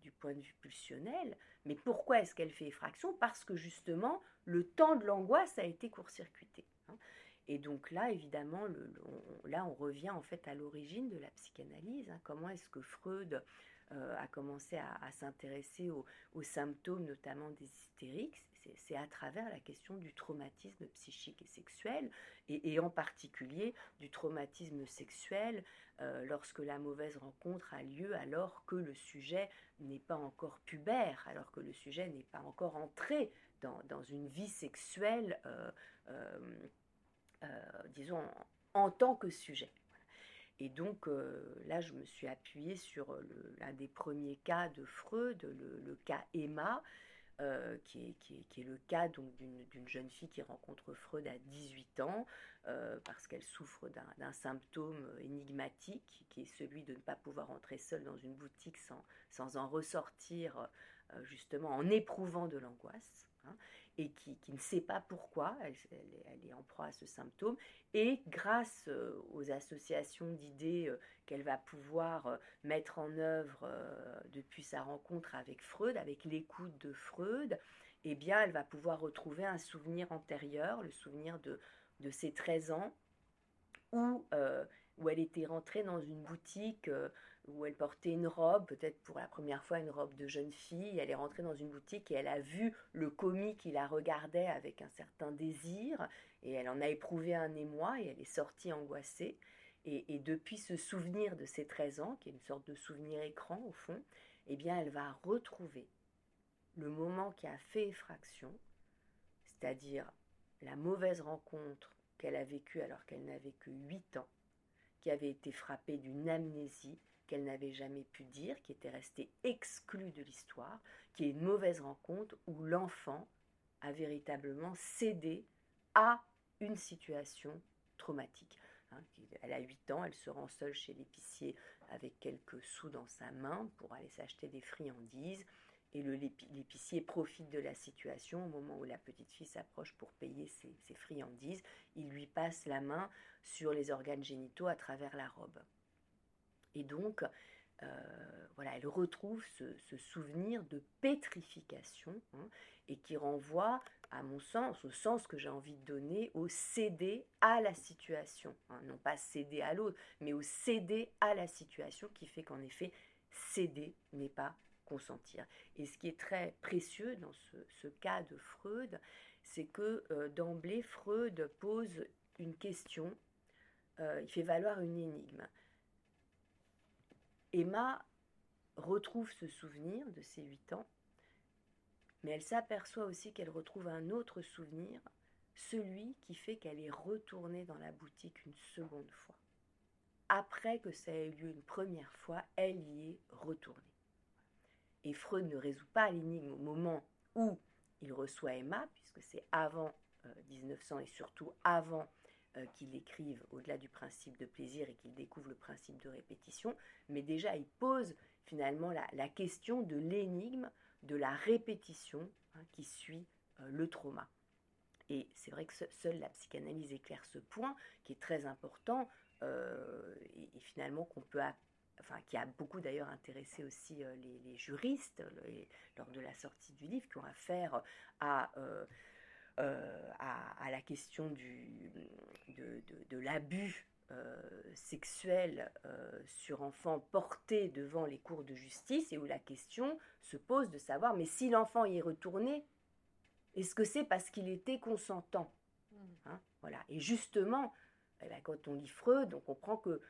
du point de vue pulsionnel. Mais pourquoi est-ce qu'elle fait effraction? Parce que justement, le temps de l'angoisse a été court-circuité. Et donc là, évidemment, le, là, on revient en fait à l'origine de la psychanalyse. Hein. Comment est-ce que Freud euh, a commencé à, s'intéresser aux, symptômes, notamment des hystériques C'est à travers la question du traumatisme psychique et sexuel, et, en particulier du traumatisme sexuel euh, lorsque la mauvaise rencontre a lieu alors que le sujet n'est pas encore pubère, alors que le sujet n'est pas encore entré dans, une vie sexuelle. Euh, disons, en, tant que sujet. Et donc euh, là, je me suis appuyée sur l'un des premiers cas de Freud, le, cas Emma, euh, qui, est, qui, est, le cas d'une jeune fille qui rencontre Freud à 18 ans parce qu'elle souffre d'un symptôme énigmatique qui est celui de ne pas pouvoir entrer seule dans une boutique sans, sans en ressortir justement en éprouvant de l'angoisse. Hein et qui, ne sait pas pourquoi, elle, est en proie à ce symptôme, et grâce euh, aux associations d'idées euh, qu'elle va pouvoir euh, mettre en œuvre depuis sa rencontre avec Freud, avec l'écoute de Freud, eh bien, elle va pouvoir retrouver un souvenir antérieur, le souvenir de, de ses 13 ans, où, où elle était rentrée dans une boutique où elle portait une robe, peut-être pour la première fois une robe de jeune fille. Elle est rentrée dans une boutique et elle a vu le commis qui la regardait avec un certain désir et elle en a éprouvé un émoi et elle est sortie angoissée. Et, depuis ce souvenir de ses 13 ans, qui est une sorte de souvenir écran au fond, eh bien elle va retrouver le moment qui a fait effraction, c'est-à-dire la mauvaise rencontre qu'elle a vécue alors qu'elle n'avait que 8 ans, qui avait été frappée d'une amnésie qu'elle n'avait jamais pu dire, qui était restée exclue de l'histoire, qui est une mauvaise rencontre où l'enfant a véritablement cédé à une situation traumatique. Hein, elle a 8 ans, elle se rend seule chez l'épicier avec quelques sous dans sa main pour aller s'acheter des friandises. Et l'épicier profite de la situation au moment où la petite fille s'approche pour payer ses, ses friandises. Il lui passe la main sur les organes génitaux à travers la robe. Et donc, euh, voilà, elle retrouve ce, souvenir de pétrification hein, et qui renvoie, à mon sens, au sens que j'ai envie de donner, au céder à la situation. Hein. non pas céder à l'autre, mais au céder à la situation qui fait qu'en effet, céder n'est pas consentir. Et ce qui est très précieux dans ce, cas de Freud, c'est que euh, d'emblée, Freud pose une question, euh, il fait valoir une énigme. Emma retrouve ce souvenir de ses huit ans, mais elle s'aperçoit aussi qu'elle retrouve un autre souvenir, celui qui fait qu'elle est retournée dans la boutique une seconde fois. Après que ça ait eu lieu une première fois, elle y est retournée. Et Freud ne résout pas l'énigme au moment où il reçoit Emma, puisque c'est avant 1900 euh, et surtout avant euh, qu'il écrive au-delà du principe de plaisir et qu'il découvre le principe de répétition, mais déjà il pose finalement la, question de l'énigme de la répétition hein, qui suit euh, le trauma. Et c'est vrai que seule la psychanalyse éclaire ce point qui est très important euh, et, finalement qu'on peut enfin qui a beaucoup d'ailleurs intéressé aussi les, juristes lors de la sortie du livre, qui ont affaire à à, la question du, de, l'abus euh, sexuel euh, sur enfant porté devant les cours de justice et où la question se pose de savoir mais si l'enfant y est retourné, est-ce que c'est parce qu'il était consentant mmh. hein, Voilà. Et justement, eh ben, quand on lit Freud, on comprend que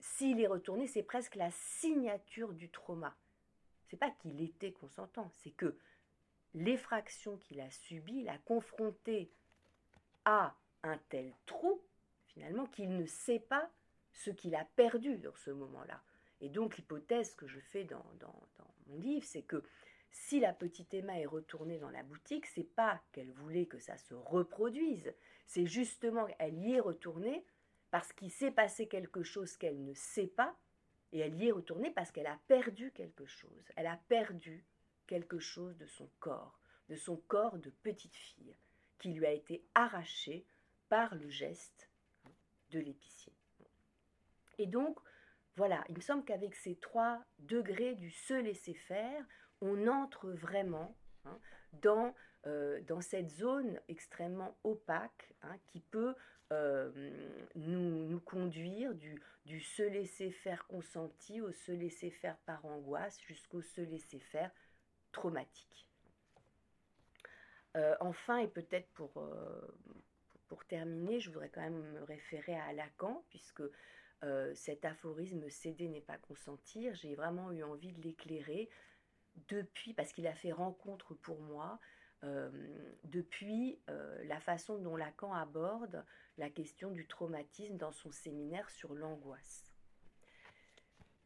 s'il est retourné, c'est presque la signature du trauma. C'est pas qu'il était consentant, c'est que l'effraction qu'il a subie l'a confronté à un tel trou, finalement, qu'il ne sait pas ce qu'il a perdu dans ce moment-là. Et donc l'hypothèse que je fais dans, mon livre, c'est que si la petite Emma est retournée dans la boutique, c'est pas qu'elle voulait que ça se reproduise, c'est justement qu'elle y est retournée parce qu'il s'est passé quelque chose qu'elle ne sait pas, et elle y est retournée parce qu'elle a perdu quelque chose. Elle a perdu quelque chose de son corps, de son corps de petite fille, qui lui a été arraché par le geste de l'épicier. Et donc, voilà, il me semble qu'avec ces trois degrés du se laisser faire, on entre vraiment hein, dans, euh, dans cette zone extrêmement opaque hein, qui peut euh, nous, nous, conduire du, du se laisser faire consenti au se laisser faire par angoisse jusqu'au se laisser faire traumatique. Euh, enfin, et peut-être pour, pour terminer, je voudrais quand même me référer à Lacan, puisque cet aphorisme céder n'est pas consentir, j'ai vraiment eu envie de l'éclairer depuis, parce qu'il a fait rencontre pour moi, euh, depuis euh, la façon dont Lacan aborde la question du traumatisme dans son séminaire sur l'angoisse.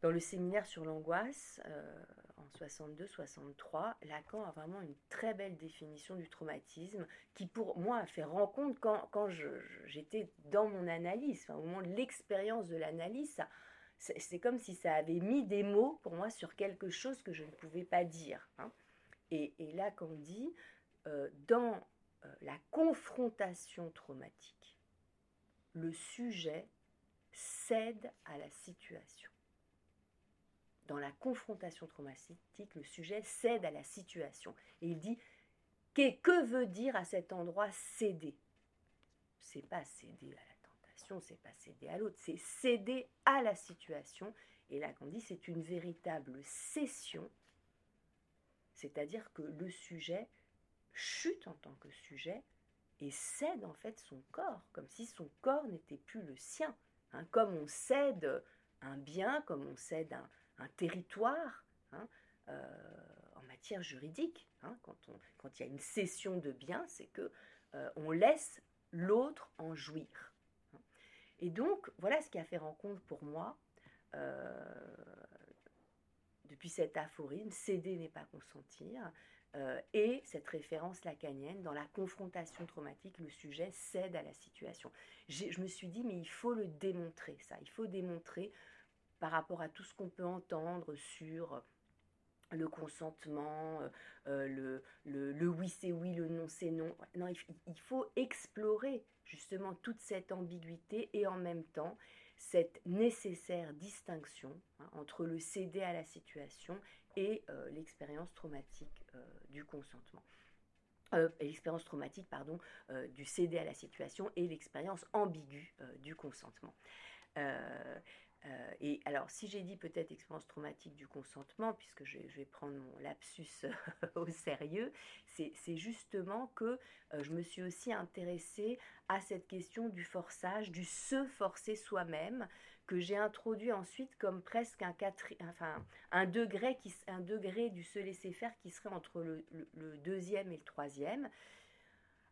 Dans le séminaire sur l'angoisse, euh, en 62-63, Lacan a vraiment une très belle définition du traumatisme qui, pour moi, a fait rencontre quand, j'étais dans mon analyse, au moment de l'expérience de l'analyse, c'est comme si ça avait mis des mots pour moi sur quelque chose que je ne pouvais pas dire. Hein. Et, qu'on dit, euh, dans euh, la confrontation traumatique, le sujet cède à la situation. Dans la confrontation traumatique, le sujet cède à la situation. Et il dit, que, que veut dire à cet endroit céder? C'est pas céder à la c'est pas céder à l'autre, c'est céder à la situation. Et là, qu'on dit, c'est une véritable cession, c'est-à-dire que le sujet chute en tant que sujet et cède en fait son corps, comme si son corps n'était plus le sien. Hein, comme on cède un bien, comme on cède un, territoire hein, euh, en matière juridique. Hein, quand, il y a une cession de bien, c'est que euh, on laisse l'autre en jouir. Et donc, voilà ce qui a fait rencontre pour moi euh, depuis cet aphorisme, céder n'est pas consentir, et cette référence lacanienne, dans la confrontation traumatique, le sujet cède à la situation. Je me suis dit, mais il faut le démontrer, ça, il faut démontrer par rapport à tout ce qu'on peut entendre sur le consentement, euh, le, le, oui c'est oui, le non c'est non. Il, faut explorer justement toute cette ambiguïté et en même temps cette nécessaire distinction hein, entre le céder à la situation et euh, l'expérience traumatique euh, du consentement. Euh, l'expérience traumatique, pardon, du céder à la situation et l'expérience ambiguë du consentement. Euh, et alors, si j'ai dit peut-être expérience traumatique du consentement, puisque je, vais prendre mon lapsus [LAUGHS] au sérieux, c'est justement que euh, je me suis aussi intéressée à cette question du forçage, du se forcer soi-même, que j'ai introduit ensuite comme presque un, enfin, un, degré qui, un degré du se laisser faire qui serait entre le, le deuxième et le troisième.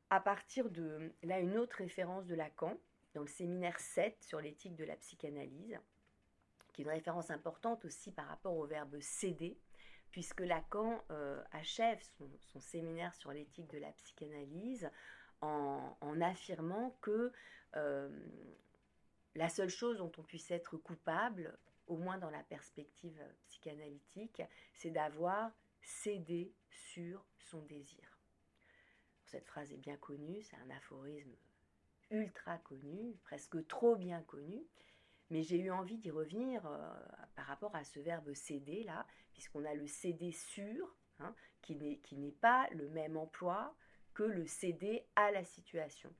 À partir de là, une autre référence de Lacan, dans le séminaire 7 sur l'éthique de la psychanalyse, qui est une référence importante aussi par rapport au verbe céder, puisque Lacan euh, achève son, séminaire sur l'éthique de la psychanalyse en, affirmant que euh, la seule chose dont on puisse être coupable, au moins dans la perspective psychanalytique, c'est d'avoir cédé sur son désir. Cette phrase est bien connue, c'est un aphorisme ultra connu, presque trop bien connu, mais j'ai eu envie d'y revenir euh, par rapport à ce verbe céder là, puisqu'on a le céder sur, hein, qui n'est pas le même emploi que le céder à la situation.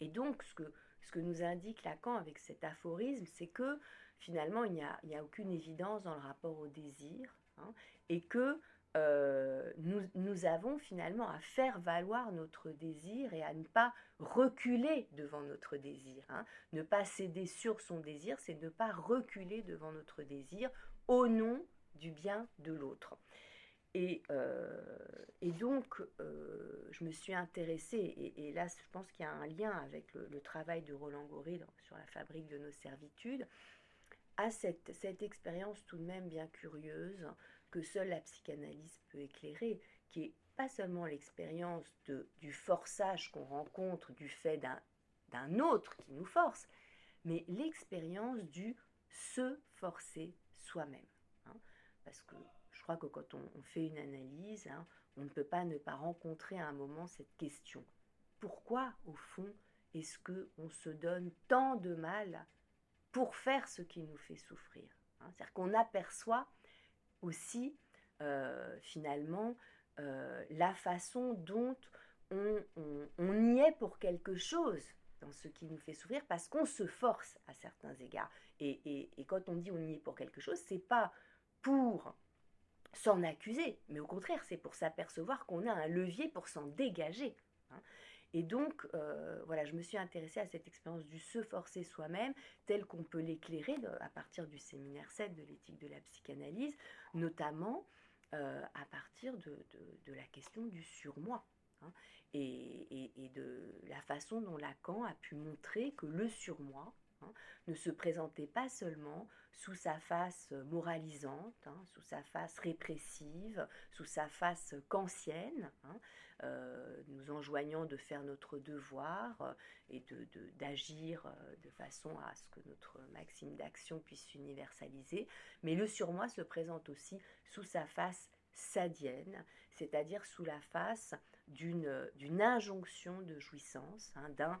Et donc, ce que, ce que nous indique Lacan avec cet aphorisme, c'est que finalement, il n'y a, a, aucune évidence dans le rapport au désir, hein, et que euh, nous, avons finalement à faire valoir notre désir et à ne pas reculer devant notre désir. Hein. Ne pas céder sur son désir, c'est ne pas reculer devant notre désir au nom du bien de l'autre. Et, euh, donc, euh, je me suis intéressée, et, là, je pense qu'il y a un lien avec le, travail de Roland Goury sur la fabrique de nos servitudes, à cette expérience tout de même bien curieuse que seule la psychanalyse peut éclairer, qui est pas seulement l'expérience du forçage qu'on rencontre du fait d'un autre qui nous force, mais l'expérience du se forcer soi-même. Hein. parce que je crois que quand on, fait une analyse, hein, on ne peut pas ne pas rencontrer à un moment cette question. Pourquoi, au fond, est-ce qu'on se donne tant de mal pour faire ce qui nous fait souffrir hein? C'est-à-dire qu'on aperçoit aussi, euh, finalement, euh, la façon dont on, y est pour quelque chose dans ce qui nous fait souffrir parce qu'on se force à certains égards. Et, quand on dit on y est pour quelque chose, c'est pas pour s'en accuser, mais au contraire, c'est pour s'apercevoir qu'on a un levier pour s'en dégager. Hein. Et donc, euh, voilà, je me suis intéressée à cette expérience du se forcer soi-même, telle qu'on peut l'éclairer à partir du séminaire 7 de l'éthique de la psychanalyse, notamment euh, à partir de, la question du surmoi. Hein, et, de la façon dont Lacan a pu montrer que le surmoi hein, ne se présentait pas seulement sous sa face moralisante, hein, sous sa face répressive, sous sa face kantienne, euh, nous enjoignant de faire notre devoir euh, et d'agir de, de façon à ce que notre maxime d'action puisse s'universaliser. Mais le surmoi se présente aussi sous sa face sadienne, c'est-à-dire sous la face d'une injonction de jouissance, hein, d'un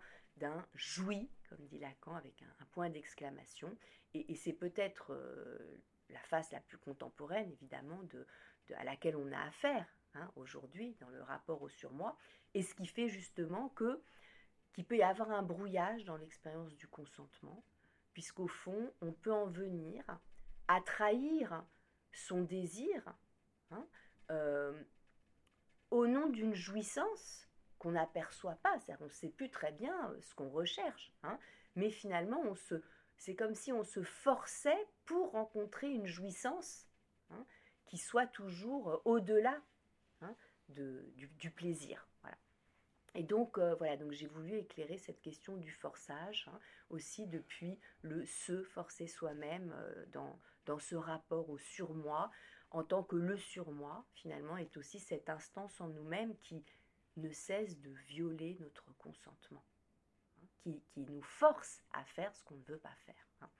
joui, comme dit Lacan, avec un, point d'exclamation. Et, c'est peut-être euh, la face la plus contemporaine, évidemment, de, à laquelle on a affaire hein, aujourd'hui dans le rapport au surmoi, et ce qui fait justement que qu'il peut y avoir un brouillage dans l'expérience du consentement, puisqu'au fond, on peut en venir à trahir son désir hein, euh, au nom d'une jouissance qu'on n'aperçoit pas. On ne sait plus très bien euh, ce qu'on recherche. Hein. mais finalement, on se, c'est comme si on se forçait pour rencontrer une jouissance hein, qui soit toujours euh, au-delà hein, de, du, plaisir. Voilà. Et donc, euh, voilà, donc j'ai voulu éclairer cette question du forçage aussi depuis le se forcer soi-même dans, dans ce rapport au surmoi, en tant que le surmoi, finalement, est aussi cette instance en nous-mêmes qui ne cesse de violer notre consentement, hein, qui, nous force à faire ce qu'on ne veut pas faire. Hein.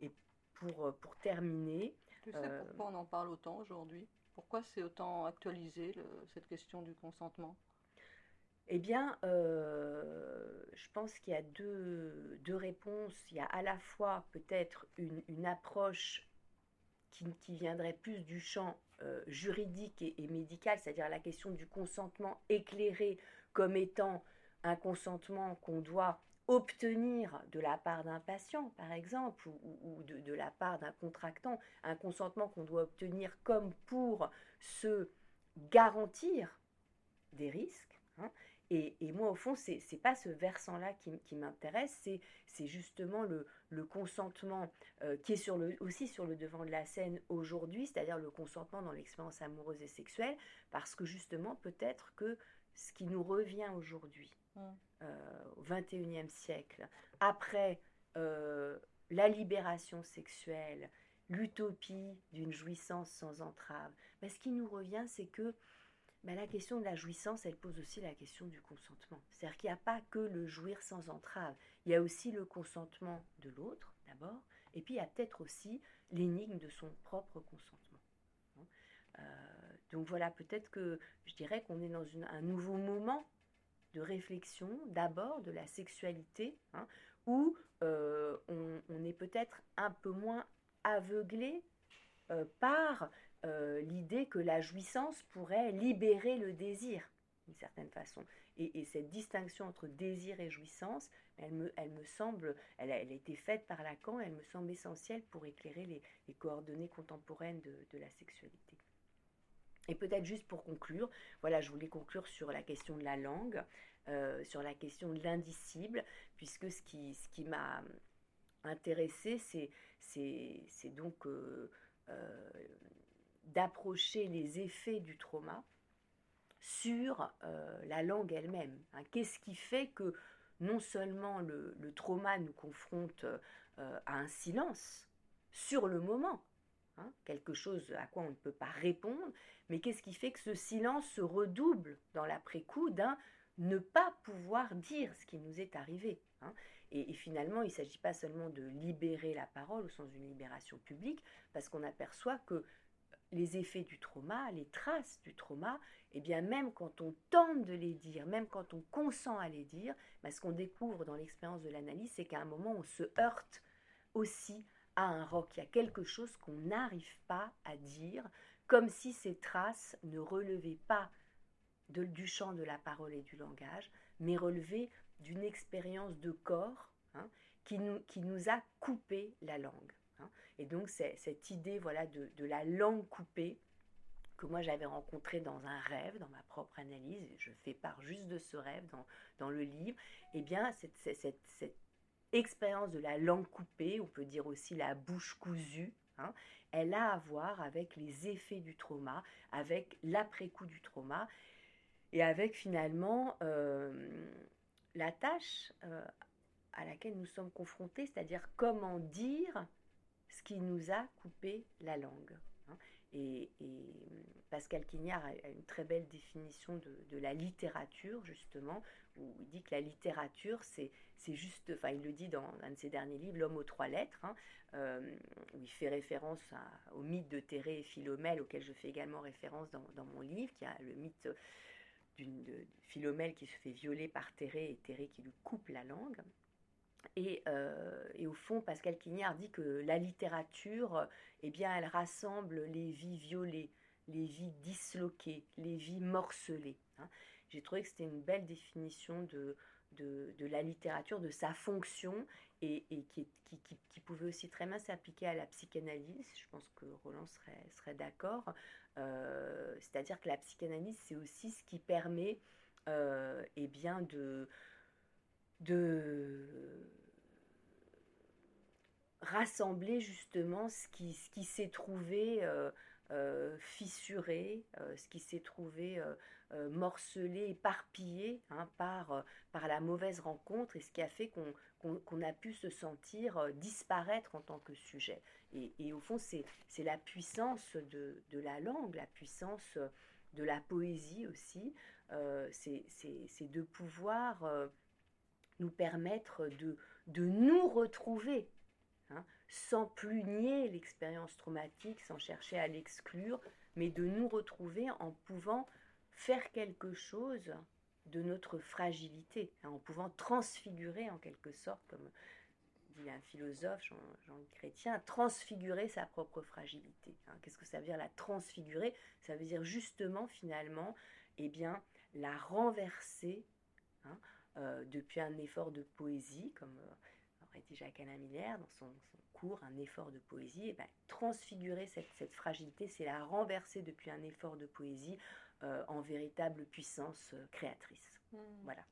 Et pour, euh, pour terminer... Tu sais euh, pourquoi on en parle autant aujourd'hui? Pourquoi c'est autant actualisé, cette question du consentement? Eh bien, euh, je pense qu'il y a deux, deux, réponses. Il y a à la fois peut-être une, une approche qui, viendrait plus du champ euh, juridique et, médical, c'est-à-dire la question du consentement éclairé comme étant un consentement qu'on doit obtenir de la part d'un patient, par exemple, ou, de, la part d'un contractant, un consentement qu'on doit obtenir comme pour se garantir des risques. Hein. Et, moi, au fond, c'est n'est pas ce versant-là qui, m'intéresse, c'est justement le, le consentement euh, qui est sur le, aussi sur le devant de la scène aujourd'hui, c'est-à-dire le consentement dans l'expérience amoureuse et sexuelle, parce que justement, peut-être que ce qui nous revient aujourd'hui, mmh. euh, au XXIe siècle, après euh, la libération sexuelle, l'utopie d'une jouissance sans entrave, ben, ce qui nous revient, c'est que mais la question de la jouissance, elle pose aussi la question du consentement. C'est-à-dire qu'il n'y a pas que le jouir sans entrave, il y a aussi le consentement de l'autre, d'abord, et puis il y a peut-être aussi l'énigme de son propre consentement. Hein. Euh, donc voilà, peut-être que je dirais qu'on est dans un nouveau moment de réflexion, d'abord de la sexualité, hein, où euh, on, est peut-être un peu moins aveuglé euh, par euh, l'idée que la jouissance pourrait libérer le désir, d'une certaine façon. Et, cette distinction entre désir et jouissance, elle me, elle me semble, elle a, été faite par Lacan, elle me semble essentielle pour éclairer les, coordonnées contemporaines de, la sexualité. Et peut-être juste pour conclure, voilà, je voulais conclure sur la question de la langue, euh, sur la question de l'indicible, puisque ce qui, ce qui m'a intéressé, c'est donc euh, d'approcher les effets du trauma sur euh, la langue elle-même. Hein. Qu'est-ce qui fait que non seulement le, trauma nous confronte euh, à un silence, sur le moment, hein, quelque chose à quoi on ne peut pas répondre, mais qu'est-ce qui fait que ce silence se redouble dans l'après-coup d'un ne pas pouvoir dire ce qui nous est arrivé hein. et, finalement, il ne s'agit pas seulement de libérer la parole au sens d'une libération publique, parce qu'on aperçoit que les effets du trauma, les traces du trauma, et eh bien même quand on tente de les dire, même quand on consent à les dire, ben, ce qu'on découvre dans l'expérience de l'analyse, c'est qu'à un moment, on se heurte aussi à un roc. Il y a quelque chose qu'on n'arrive pas à dire, comme si ces traces ne relevaient pas du champ de la parole et du langage, mais relevaient d'une expérience de corps hein, qui, nous, qui nous a coupé la langue. Et donc cette idée voilà, de, la langue coupée que moi j'avais rencontrée dans un rêve, dans ma propre analyse, je fais part juste de ce rêve dans, le livre, et eh bien cette, cette, expérience de la langue coupée, on peut dire aussi la bouche cousue, hein, elle a à voir avec les effets du trauma, avec l'après-coup du trauma, et avec finalement euh, la tâche euh, à laquelle nous sommes confrontés, c'est-à-dire comment dire ce qui nous a coupé la langue. Hein. Et, Pascal Quignard a une très belle définition de, la littérature, justement, où il dit que la littérature, c'est juste, enfin il le dit dans un de ses derniers livres, L'homme aux trois lettres, hein, euh, où il fait référence au mythe de Thérée et Philomèle, auquel je fais également référence dans, dans mon livre, qui a le mythe d'une Philomèle qui se fait violer par Thérée et Thérée qui lui coupe la langue. Euh, et, au fond, Pascal Quignard dit que la littérature, eh bien, elle rassemble les vies violées, les vies disloquées, les vies morcelées. Hein. J'ai trouvé que c'était une belle définition de, de, la littérature, de sa fonction, et, qui, pouvait aussi très bien s'appliquer à la psychanalyse. Je pense que Roland serait, serait d'accord. Euh, c'est-à-dire que la psychanalyse, c'est aussi ce qui permet euh, eh bien de de rassembler justement ce qui, ce qui s'est trouvé euh, euh, fissuré, euh, ce qui s'est trouvé morcelé, éparpillé hein, par, par la mauvaise rencontre et ce qui a fait qu'on a pu se sentir disparaître en tant que sujet. Et, et au fond, c'est la puissance de, de, la langue, la puissance de la poésie aussi, c'est de pouvoir nous permettre de, de nous retrouver, hein, sans plus nier l'expérience traumatique, sans chercher à l'exclure, mais de nous retrouver en pouvant faire quelque chose de notre fragilité, hein, en pouvant transfigurer en quelque sorte, comme dit un philosophe, Jean-Luc Chrétien, transfigurer sa propre fragilité. Hein. Qu'est-ce que ça veut dire la transfigurer? Ça veut dire justement finalement, eh bien, la renverser depuis un effort de poésie, comme euh, aurait dit Jacques-Alain Miller dans son, cours, un effort de poésie, et ben, transfigurer cette, fragilité, c'est la renverser depuis un effort de poésie euh, en véritable puissance créatrice. Hmm. Voilà.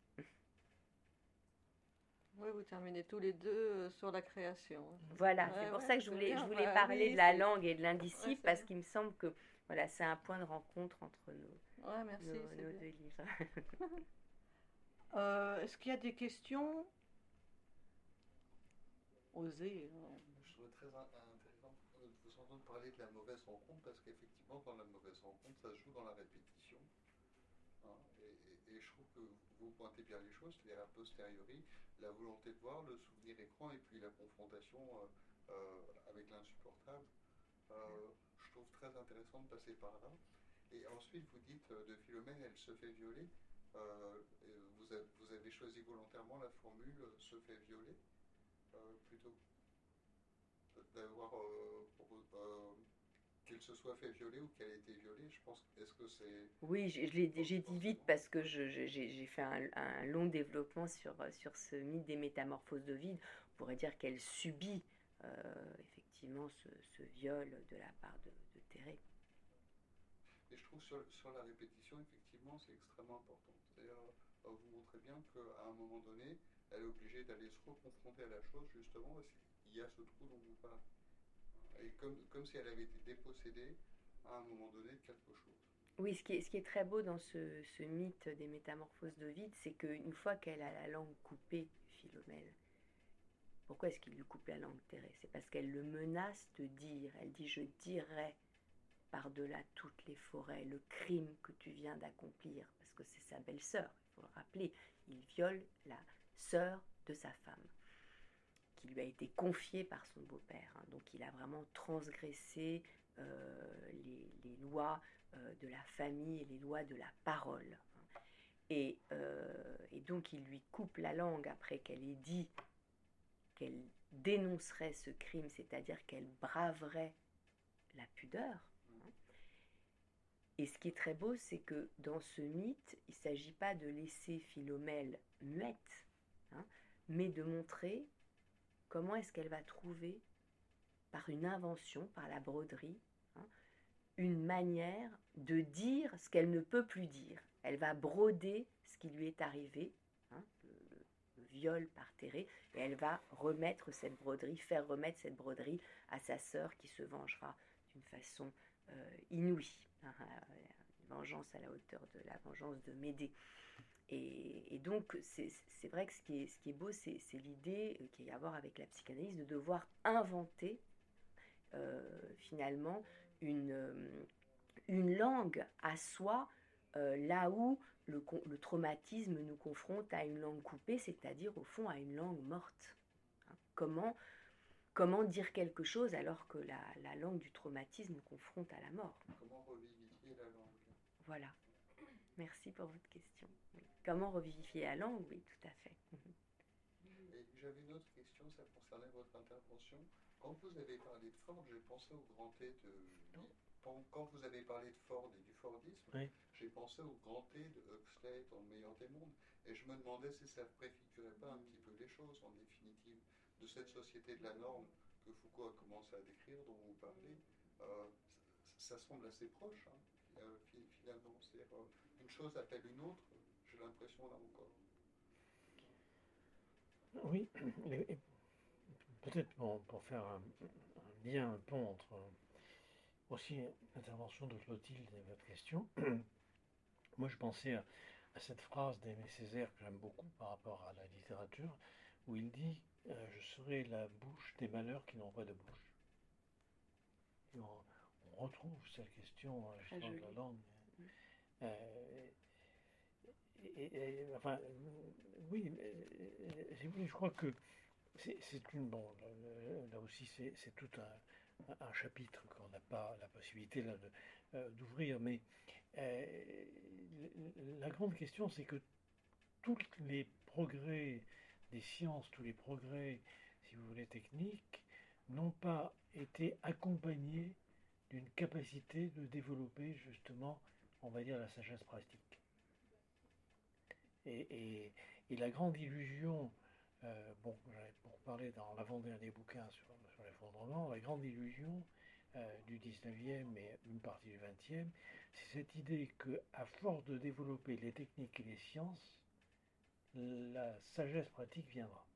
Oui, vous terminez tous les deux sur la création. Voilà, c'est pour ça que je voulais, je voulais parler de la langue et de l'indicible, parce qu'il me semble que voilà, c'est un point de rencontre entre nos, nos deux livres. [LAUGHS] Euh, est-ce qu'il y a des questions? Osez. Hein. Je trouve très intéressant de vous entendre parler de la mauvaise rencontre parce qu'effectivement, dans la mauvaise rencontre, ça se joue dans la répétition. Hein. et, je trouve que vous pointez bien les choses, c'est-à-dire a posteriori, la volonté de voir, le souvenir écran et puis la confrontation euh, euh, avec l'insupportable. je trouve très intéressant de passer par là. Et ensuite, vous dites de Philomène, elle se fait violer. Euh, vous, avez, choisi volontairement la formule euh, se fait violer euh, plutôt d'avoir qu'elle se soit fait violer ou qu'elle ait été violée, je pense, est-ce que c'est... Oui, j'ai dit vite parce que j'ai fait un, long développement sur, sur ce mythe des métamorphoses de vide. On pourrait dire qu'elle subit effectivement ce, viol de la part de, de. Et je trouve sur, sur la répétition, effectivement, c'est extrêmement important. C'est-à-dire, euh, vous montrez bien qu'à un moment donné, elle est obligée d'aller se reconfronter à la chose, justement, parce qu'il y a ce trou dont vous parlez. Et comme, comme si elle avait été dépossédée à un moment donné de quelque chose. Oui, ce qui est, ce qui est très beau dans ce, ce mythe des métamorphoses d'Ovide, c'est qu'une fois qu'elle a la langue coupée, Philomèle, Pourquoi est-ce qu'il lui coupe la langue, Thérèse? C'est parce qu'elle le menace de dire. Elle dit Je dirai par-delà toutes les forêts le crime que tu viens d'accomplir, parce que c'est sa belle-sœur, il faut le rappeler. Il viole la sœur de sa femme, qui lui a été confiée par son beau-père. Hein. Donc il a vraiment transgressé euh, les, lois euh, de la famille et les lois de la parole. Hein. Euh, et donc il lui coupe la langue après qu'elle ait dit qu'elle dénoncerait ce crime, c'est-à-dire qu'elle braverait la pudeur. Hein. Et ce qui est très beau, c'est que dans ce mythe, il ne s'agit pas de laisser Philomèle muette, hein, mais de montrer comment est-ce qu'elle va trouver, par une invention, par la broderie, hein, une manière de dire ce qu'elle ne peut plus dire. Elle va broder ce qui lui est arrivé, viol par Théré, et elle va remettre cette broderie, faire remettre cette broderie à sa sœur qui se vengera d'une façon inouïe. Hein, une vengeance à la hauteur de la vengeance de Médée. Et, donc, c'est vrai que ce qui est, ce qui est beau, c'est l'idée euh, y a à voir avec la psychanalyse de devoir inventer euh, finalement une, une langue à soi, là où le, traumatisme nous confronte à une langue coupée, c'est-à-dire au fond à une langue morte. Hein, comment, comment dire quelque chose alors que la, langue du traumatisme nous confronte à la mort Comment revivifier la langue? Voilà. [COUGHS] Merci pour votre question. Comment revivifier la langue? Oui, tout à fait. J'avais une autre question, ça concernait votre intervention. Quand vous avez parlé de Ford, j'ai pensé au grand T de quand vous avez parlé de Ford et du Fordisme, j'ai pensé au grand T de Huxley dans Le meilleur des mondes. Et je me demandais si ça ne préfigurait pas un petit peu les choses, en définitive, de cette société de la norme que Foucault a commencé à décrire, dont vous parlez. Euh, ça semble assez proche, hein, finalement. Euh, une chose appelle une autre, j'ai l'impression là encore. Oui, peut-être pour, faire un, lien, un pont entre aussi l'intervention de Clotilde et votre question. [CLEARS THROAT] Moi, je pensais à, cette phrase d'Aimé Césaire que j'aime beaucoup par rapport à la littérature, où il dit euh, Je serai la bouche des malheurs qui n'ont pas de bouche. on, retrouve cette question euh, de la langue. Euh, et, enfin, oui, je crois que c'est une. Bon, là aussi, c'est tout un un chapitre qu'on n'a pas la possibilité euh, d'ouvrir, mais euh, la grande question, c'est que tous les progrès sciences, tous les progrès, si vous voulez, techniques, n'ont pas été accompagnés d'une capacité de développer justement, on va dire, la sagesse pratique. Et, la grande illusion, euh, bon, pour parler dans l'avant-dernier bouquin sur l'effondrement, la grande illusion euh, du 19e et une partie du 20e, c'est cette idée que, à force de développer les techniques et les sciences, la sagesse pratique viendra.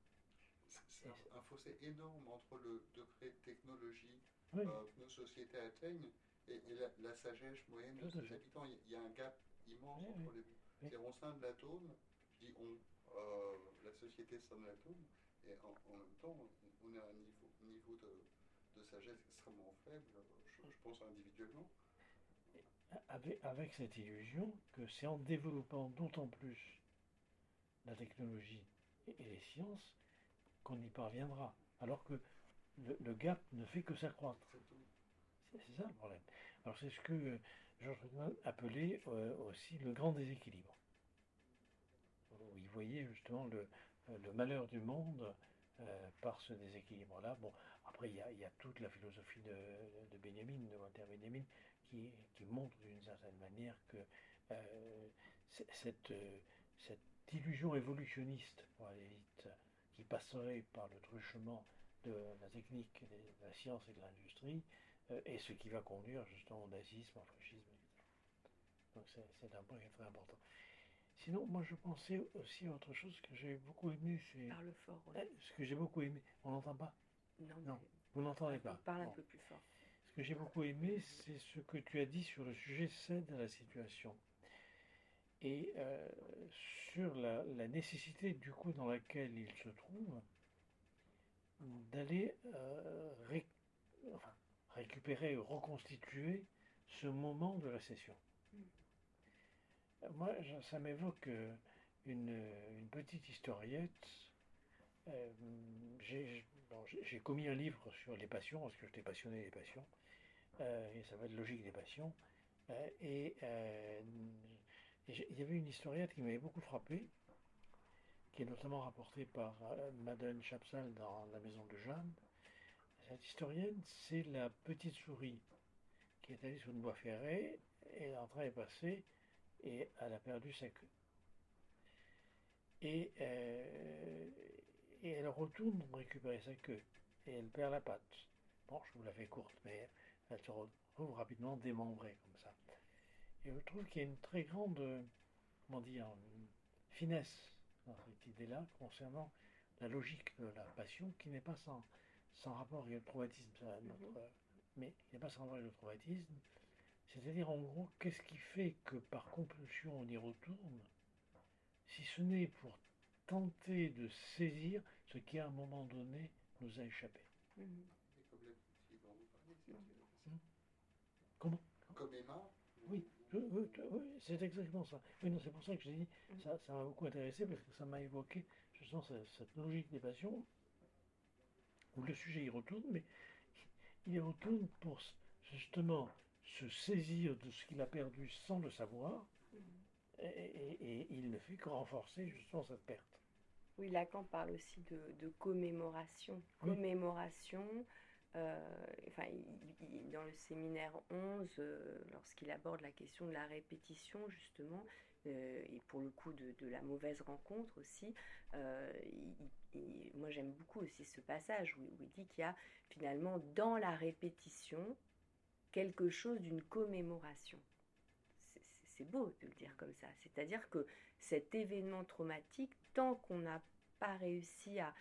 C'est un, fossé énorme entre le degré de technologie euh, que nos sociétés atteignent et, la, sagesse moyenne de ses habitants. Il y a un gap immense entre les deux. C'est au sein de l'atome, je dis on, euh, la société sonne l'atome, et en, en, même temps, on est à un niveau niveau de, sagesse extrêmement faible, je, pense individuellement. Avec, avec, cette illusion que c'est en développant d'autant plus la technologie et, les sciences qu'on y parviendra. Alors que le, gap ne fait que s'accroître. C'est ça le problème. Alors c'est ce que Georges Friedman appelait euh, aussi le grand déséquilibre. Où il voyait justement le, le malheur du monde euh, par ce déséquilibre-là. Bon, après, il y, a, toute la philosophie de, de Benjamin, de Walter Benjamin, qui, qui montre d'une certaine manière que euh, cette, cette illusion évolutionniste, pour aller vite, qui passerait par le truchement de la technique, de la science et de l'industrie, euh, est ce qui va conduire justement au nazisme, au fascisme, Donc c'est un point très important. Sinon, moi je pensais aussi à autre chose que j'ai beaucoup aimé. C'est... Parle fort. Eh, ce que j'ai beaucoup aimé. On n'entend pas? Non. non. Vous n'entendez pas Parle un peu plus fort. Ce que j'ai beaucoup aimé, c'est ce que tu as dit sur le sujet cède à la situation. Et euh, sur la, nécessité, du coup, dans laquelle il se trouve, d'aller récupérer, reconstituer ce moment de la session. Moi, ça m'évoque une, petite historiette. j'ai commis un livre sur les passions, parce que j'étais passionné des passions, et ça va être Logique des passions. et il y avait une historiette qui m'avait beaucoup frappé, qui est notamment rapportée par Madeleine Chapsal dans La Maison de Jeanne. Cette historienne, c'est la petite souris qui est allée sur une voie ferrée, et en train est passée, et elle a perdu sa queue. Et, euh, et elle retourne récupérer sa queue, et elle perd la patte. Bon, je vous la fais courte, mais elle se retrouve rapidement démembrée comme ça. Et je trouve qu'il y a une très grande, comment dire, finesse dans cette idée-là concernant la logique de la passion qui n'est pas sans, sans rapport avec le traumatisme, mhm. mais qui n'est pas sans rapport avec le traumatisme. C'est-à-dire, en gros, qu'est-ce qui fait que par compulsion on y retourne, si ce n'est pour tenter de saisir ce qui à un moment donné nous a échappé. Mhm. Comment? Comme Emma? Oui, c'est exactement ça. c'est pour ça que j'ai dit, mhm. ça, ça m'a beaucoup intéressé parce que ça m'a évoqué justement cette, cette logique des passions où le sujet y retourne, mais il y retourne pour justement se saisir de ce qu'il a perdu sans le savoir, mhm. et, il ne fait que renforcer justement cette perte. Oui, Lacan parle aussi de, commémoration. Commémoration, euh, enfin, dans le séminaire 11, euh, lorsqu'il aborde la question de la répétition, justement, euh, et pour le coup de, la mauvaise rencontre aussi, moi j'aime beaucoup aussi ce passage où, il dit qu'il y a finalement dans la répétition quelque chose d'une commémoration. C'est beau de le dire comme ça. C'est-à-dire que cet événement traumatique, tant qu'on n'a pas réussi à,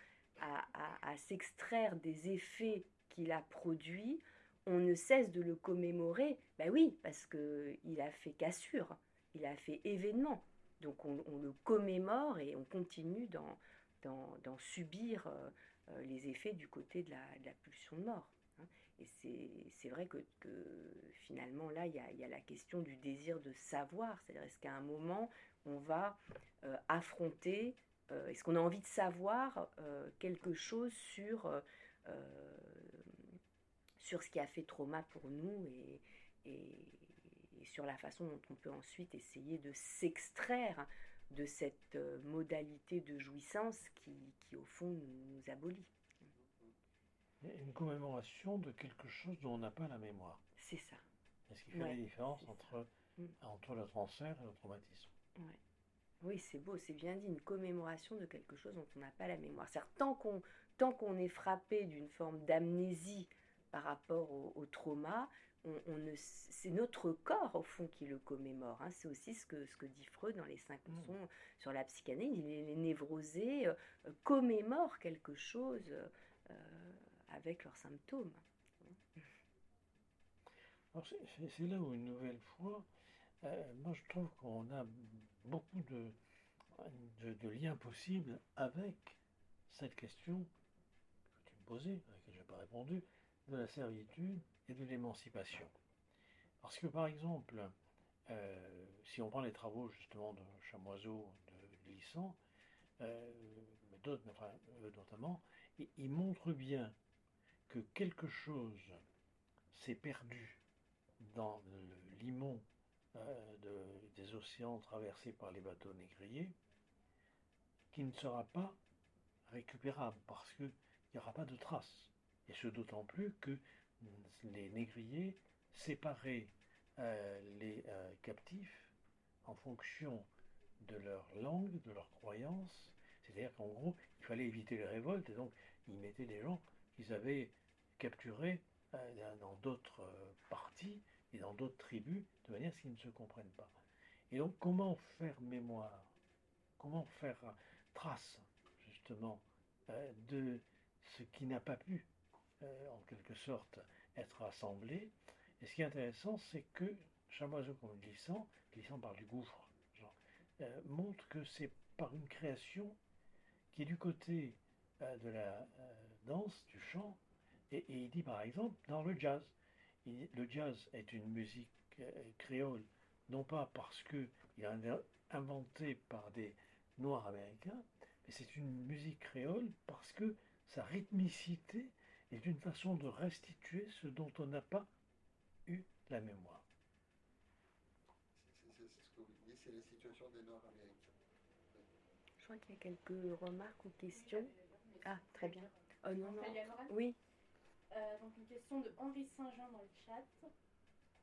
s'extraire des effets a produits, on ne cesse de le commémorer. Ben oui, parce qu'il a fait cassure, il a fait événement. Donc on, le commémore et on continue d'en, subir euh, euh, les effets du côté de la, pulsion de mort. Hein. Et c'est, vrai que, finalement là, il y, a, la question du désir de savoir. C'est-à-dire est-ce qu'à un moment, on va euh, affronter, est-ce qu'on a envie de savoir quelque chose sur, sur ce qui a fait trauma pour nous et sur la façon dont on peut ensuite essayer de s'extraire de cette euh, modalité de jouissance qui, qui au fond, nous, abolit. Une commémoration de quelque chose dont on n'a pas la mémoire. C'est ça. Est-ce qu'il fait la différence entre, mm. entre le transfert et le traumatisme? Oui, c'est beau, c'est bien dit, une commémoration de quelque chose dont on n'a pas la mémoire. cest tant qu'on tant qu'on est frappé d'une forme d'amnésie par rapport au trauma, c'est notre corps au fond qui le commémore. Hein. C'est aussi ce que, ce que dit Freud dans les cinq mmh. leçons sur la psychanalyse. Les, névrosés euh, commémorent quelque chose euh, avec leurs symptômes. C'est là où une nouvelle fois, euh, moi je trouve qu'on a beaucoup de, de, liens possibles avec cette question que tu me posais, à laquelle je n'ai pas répondu, de la servitude et de l'émancipation. Parce que par exemple, euh, si on prend les travaux justement de Chamoiseau, de Glissant, euh, mais d'autres euh, notamment, il, montre bien que quelque chose s'est perdu dans le limon des océans traversés par les bateaux négriers, qui ne sera pas récupérable parce qu'il n'y aura pas de traces. Et ce d'autant plus que les négriers séparaient euh, les euh, captifs en fonction de leur langue, de leur croyance. C'est-à-dire qu'en gros, il fallait éviter les révoltes, et donc ils mettaient des gens qu'ils avaient capturés euh, dans d'autres parties et dans d'autres tribus, de manière à ce qu'ils ne se comprennent pas. Et donc, comment faire mémoire Comment faire trace, justement, de ce qui n'a pas pu euh, en quelque sorte, être assemblés. Et ce qui est intéressant, c'est que Chamoiseau comme glissant, glissant par du gouffre, euh, montre que c'est par une création qui est du côté euh, de, la, danse, du chant. Et, il dit par exemple dans le jazz. le jazz est une musique créole, non pas parce qu'il est inventé par des Noirs américains, mais c'est une musique créole parce que sa rythmicité est une façon de restituer ce dont on n'a pas eu la mémoire. C'est ce que vous dites, c'est la situation des Noirs américains. Je crois qu'il y a quelques remarques ou questions. Ah, très bien. Oh non, non. Oui. Euh, donc une question de Henri Saint-Jean dans le chat.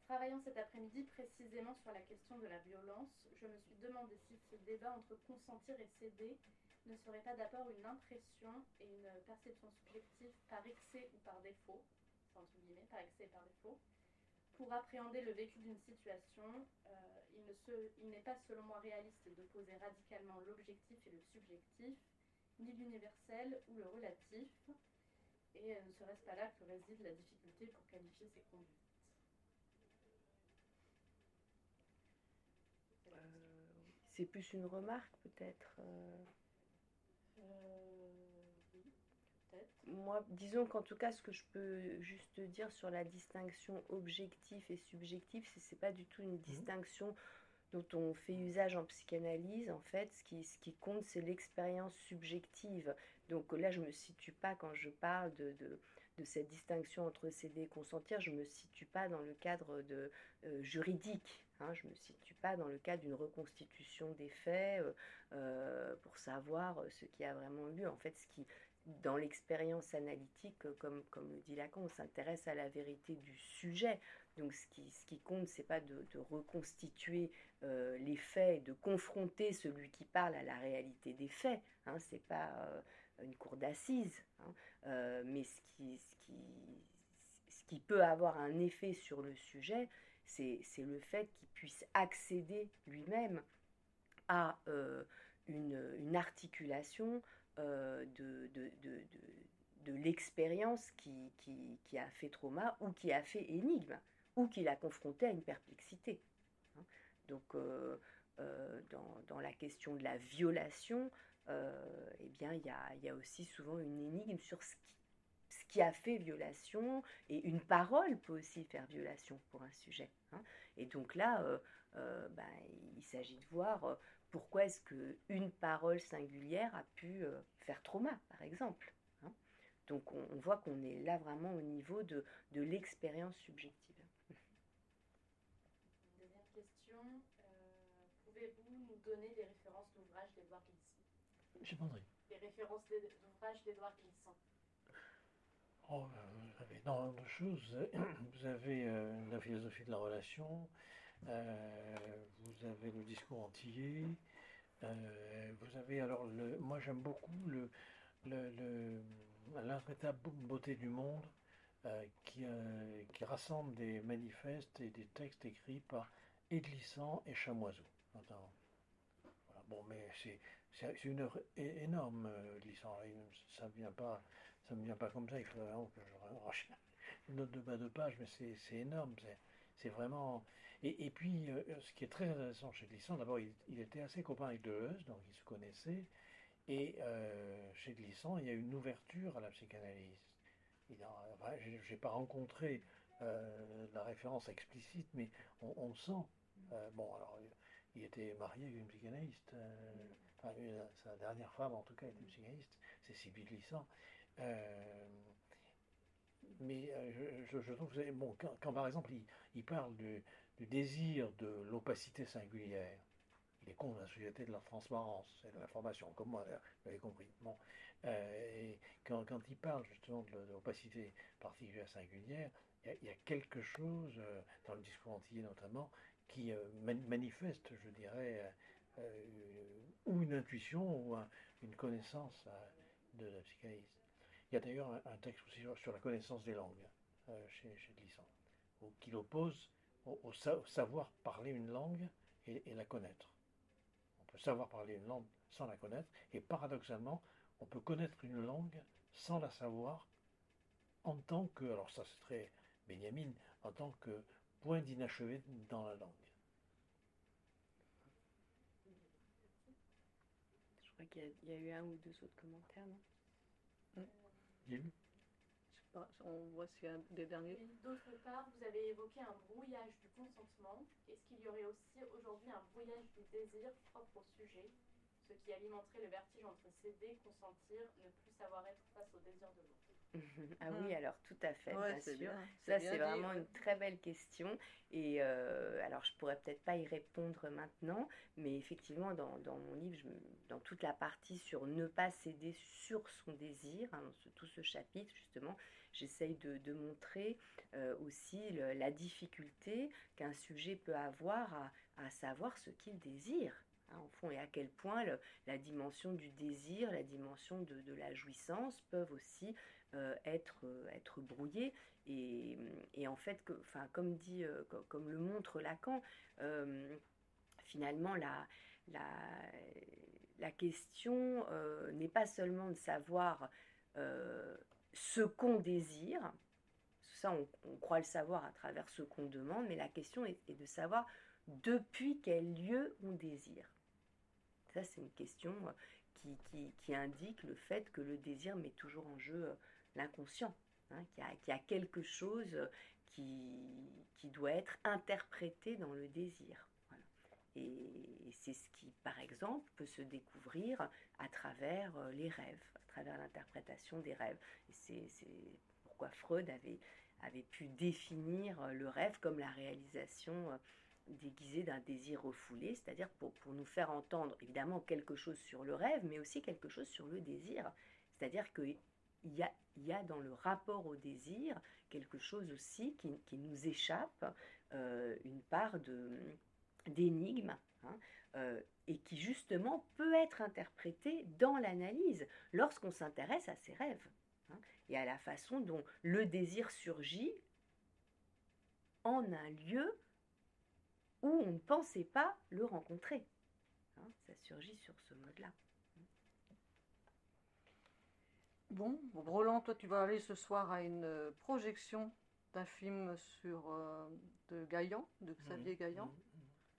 Travaillant cet après-midi précisément sur la question de la violence, je me suis demandé si ce débat entre consentir et céder ne serait pas d'abord une impression et une perception subjective par excès ou par défaut, entre guillemets, par excès et par défaut. Pour appréhender le vécu d'une situation, euh, il n'est pas selon moi réaliste d'opposer radicalement l'objectif et le subjectif, ni l'universel ou le relatif, et euh, ne serait-ce pas là que réside la difficulté pour qualifier ces conduites C'est plus une remarque peut-être. Euh... Moi, disons qu'en tout cas, ce que je peux juste dire sur la distinction objectif et subjectif, c'est c'est pas du tout une mmh. distinction dont on fait usage en psychanalyse. En fait, ce qui, ce qui compte, c'est l'expérience subjective. Donc là, je me situe pas quand je parle de, de, de cette distinction entre céder et consentir, je me situe pas dans le cadre de euh, juridique. Hein, je ne me situe pas dans le cadre d'une reconstitution des faits euh, euh, pour savoir ce qui a vraiment eu. En fait, ce qui, dans l'expérience analytique, comme, comme le dit Lacan, on s'intéresse à la vérité du sujet. Donc ce qui, ce qui compte, c'est pas de, reconstituer euh, les faits, de confronter celui qui parle à la réalité des faits. Hein, c'est pas une cour d'assises. Hein, mais ce qui, ce, qui, ce qui peut avoir un effet sur le sujet, c'est le fait qu'il puisse accéder lui-même à euh, une, articulation euh, de, l'expérience qui, a fait trauma ou qui a fait énigme ou qui l'a confronté à une perplexité. Hein. Donc, euh, dans, la question de la violation, eh bien, il y y a, aussi souvent une énigme sur ce qui ce qui a fait violation, et une parole peut aussi faire violation pour un sujet. Hein. Et donc là, euh, euh, ben, il s'agit de voir euh, pourquoi est-ce qu'une parole singulière a pu faire trauma, par exemple. Hein. Donc on, voit qu'on est là vraiment au niveau de, de l'expérience subjective. Une dernière question. Pouvez-vous nous donner des références d'ouvrages d'Edouard Glissant J'ai compris. Des références d'ouvrages d'Edouard Glissant Oh, vous avez énormément de choses. [CLEARS THROAT] Vous avez euh, la philosophie de la relation, euh, vous avez le discours entier, euh, vous avez alors le. Moi j'aime beaucoup le, le, beauté du monde qui, rassemble des manifestes et des textes écrits par Edlissant et Chamoiseau. Bon, mais c'est une œuvre énorme, Edlissant. Ça ne vient pas ça ne me vient pas comme ça, il faudrait que je rachète une note de bas de page, mais c'est énorme. C'est vraiment. Et, puis, euh, ce qui est très intéressant chez Glissant, d'abord, il, était assez copain avec Deleuze, donc il se connaissait. Et euh, chez Glissant, il y a une ouverture à la psychanalyse. je n'ai pas rencontré euh, la référence explicite, mais on, sent. bon, alors, il était marié avec une psychanalyste. sa dernière femme, en tout cas, était psychanalyste. C'est Sylvie Glissant. Euh, mais euh, je, trouve que bon, quand, par exemple il, parle du, désir de l'opacité singulière, il est contre la société de la transparence et de l'information, comme moi, vous avez compris. Bon. Euh, et quand, quand, il parle justement de, l'opacité particulière singulière, il y, a, quelque chose, dans le discours entier notamment, qui manifeste, je dirais, ou une intuition ou une connaissance de la psychanalyse. Il y a d'ailleurs un, texte aussi sur, la connaissance des langues euh, chez, chez Glissant, qui l'oppose au, savoir parler une langue et, la connaître. On peut savoir parler une langue sans la connaître, et paradoxalement, on peut connaître une langue sans la savoir en tant que, alors ça c'est très Benjamin, en tant que point d'inachevé dans la langue. Je crois qu'il y, a eu un ou deux autres commentaires, non? On voit s'il y a des derniers. D'autre part, vous avez évoqué un brouillage du consentement. Est-ce qu'il y aurait aussi aujourd'hui un brouillage du désir propre au sujet, ce qui alimenterait le vertige entre céder, consentir, ne plus savoir être face au désir de l'autre [LAUGHS] ah oui, alors tout à fait, Ouais, bien c'est sûr. bien, Ça, c'est dit, vraiment ouais. une très belle question. Et euh, alors, je pourrais peut-être pas y répondre maintenant, mais effectivement, dans, dans mon livre, je dans toute la partie sur ne pas céder sur son désir, hein, dans ce- tout ce chapitre, justement, j'essaye de, de montrer euh, aussi le- la difficulté qu'un sujet peut avoir à, à savoir ce qu'il désire. Et à quel point la dimension du désir, la dimension de, la jouissance peuvent aussi euh, être, euh, être brouillées. Et, en fait, comme, dit, euh, co- comme le montre Lacan, finalement, la, question n'est pas seulement de savoir ce qu'on désire, ça on, croit le savoir à travers ce qu'on demande, mais la question est, est de savoir depuis quel lieu on désire. Ça, c'est une question euh, qui, indique le fait que le désir met toujours en jeu euh, l'inconscient, hein, qu'il y, a- quelque chose euh, qui, doit être interprété dans le désir. Et, c'est ce qui, par exemple, peut se découvrir à travers les rêves, à travers l'interprétation des rêves. C'est pourquoi Freud avait, pu définir le rêve comme la réalisation déguisée d'un désir refoulé, c'est-à-dire pour, pour nous faire entendre évidemment quelque chose sur le rêve, mais aussi quelque chose sur le désir. C'est-à-dire qu'il y a, y a dans le rapport au désir quelque chose aussi qui, qui nous échappe, euh, une part d'énigme, hein, euh, et qui justement peut être interprété dans l'analyse lorsqu'on s'intéresse à ses rêves hein, et à la façon dont le désir surgit en un lieu où on ne pensait pas le rencontrer. Hein, ça surgit sur ce mode-là. Bon, Roland, toi tu vas aller ce soir à une euh, projection d'un film sur euh, de Gaillan, de Xavier Gaillan,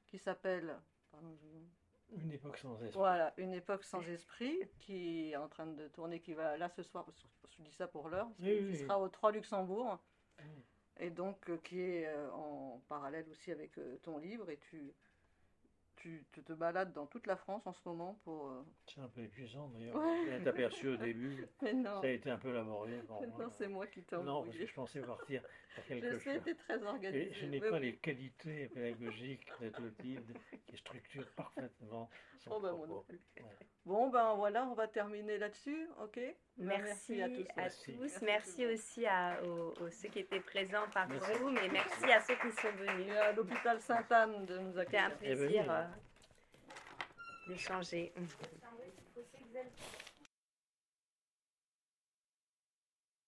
qui s'appelle pardon, je- Une époque sans esprit. voilà, Une époque sans esprit, qui est en train de tourner, qui va là ce soir, parce que je dis ça pour l'heure, Oui, oui, sera au 3 Luxembourg, Mm. Et donc euh, qui est euh, en parallèle aussi avec euh, ton livre, et tu, tu, tu te balades dans toute la France en ce moment pour... euh, C'est un peu épuisant d'ailleurs. Ouais. Je aperçu au début. [LAUGHS] Mais non, Ça a été un peu laborieux pour non c'est moi qui t'ai Non, parce que je pensais partir quelque Je sais, chose. t'es très organisé. Et je n'ai pas oui. les qualités pédagogiques de Clotilde qui structure parfaitement son Oh, ben, propos. Bon, ben voilà, on va terminer là-dessus, ok? Ben, Merci, à tous. Merci. Aussi à aux, aux ceux qui étaient présents parmi Merci. vous, mais merci à ceux qui sont venus. Et à l'hôpital Sainte-Anne de nous C'était un accueillir. Et plaisir euh, d'échanger.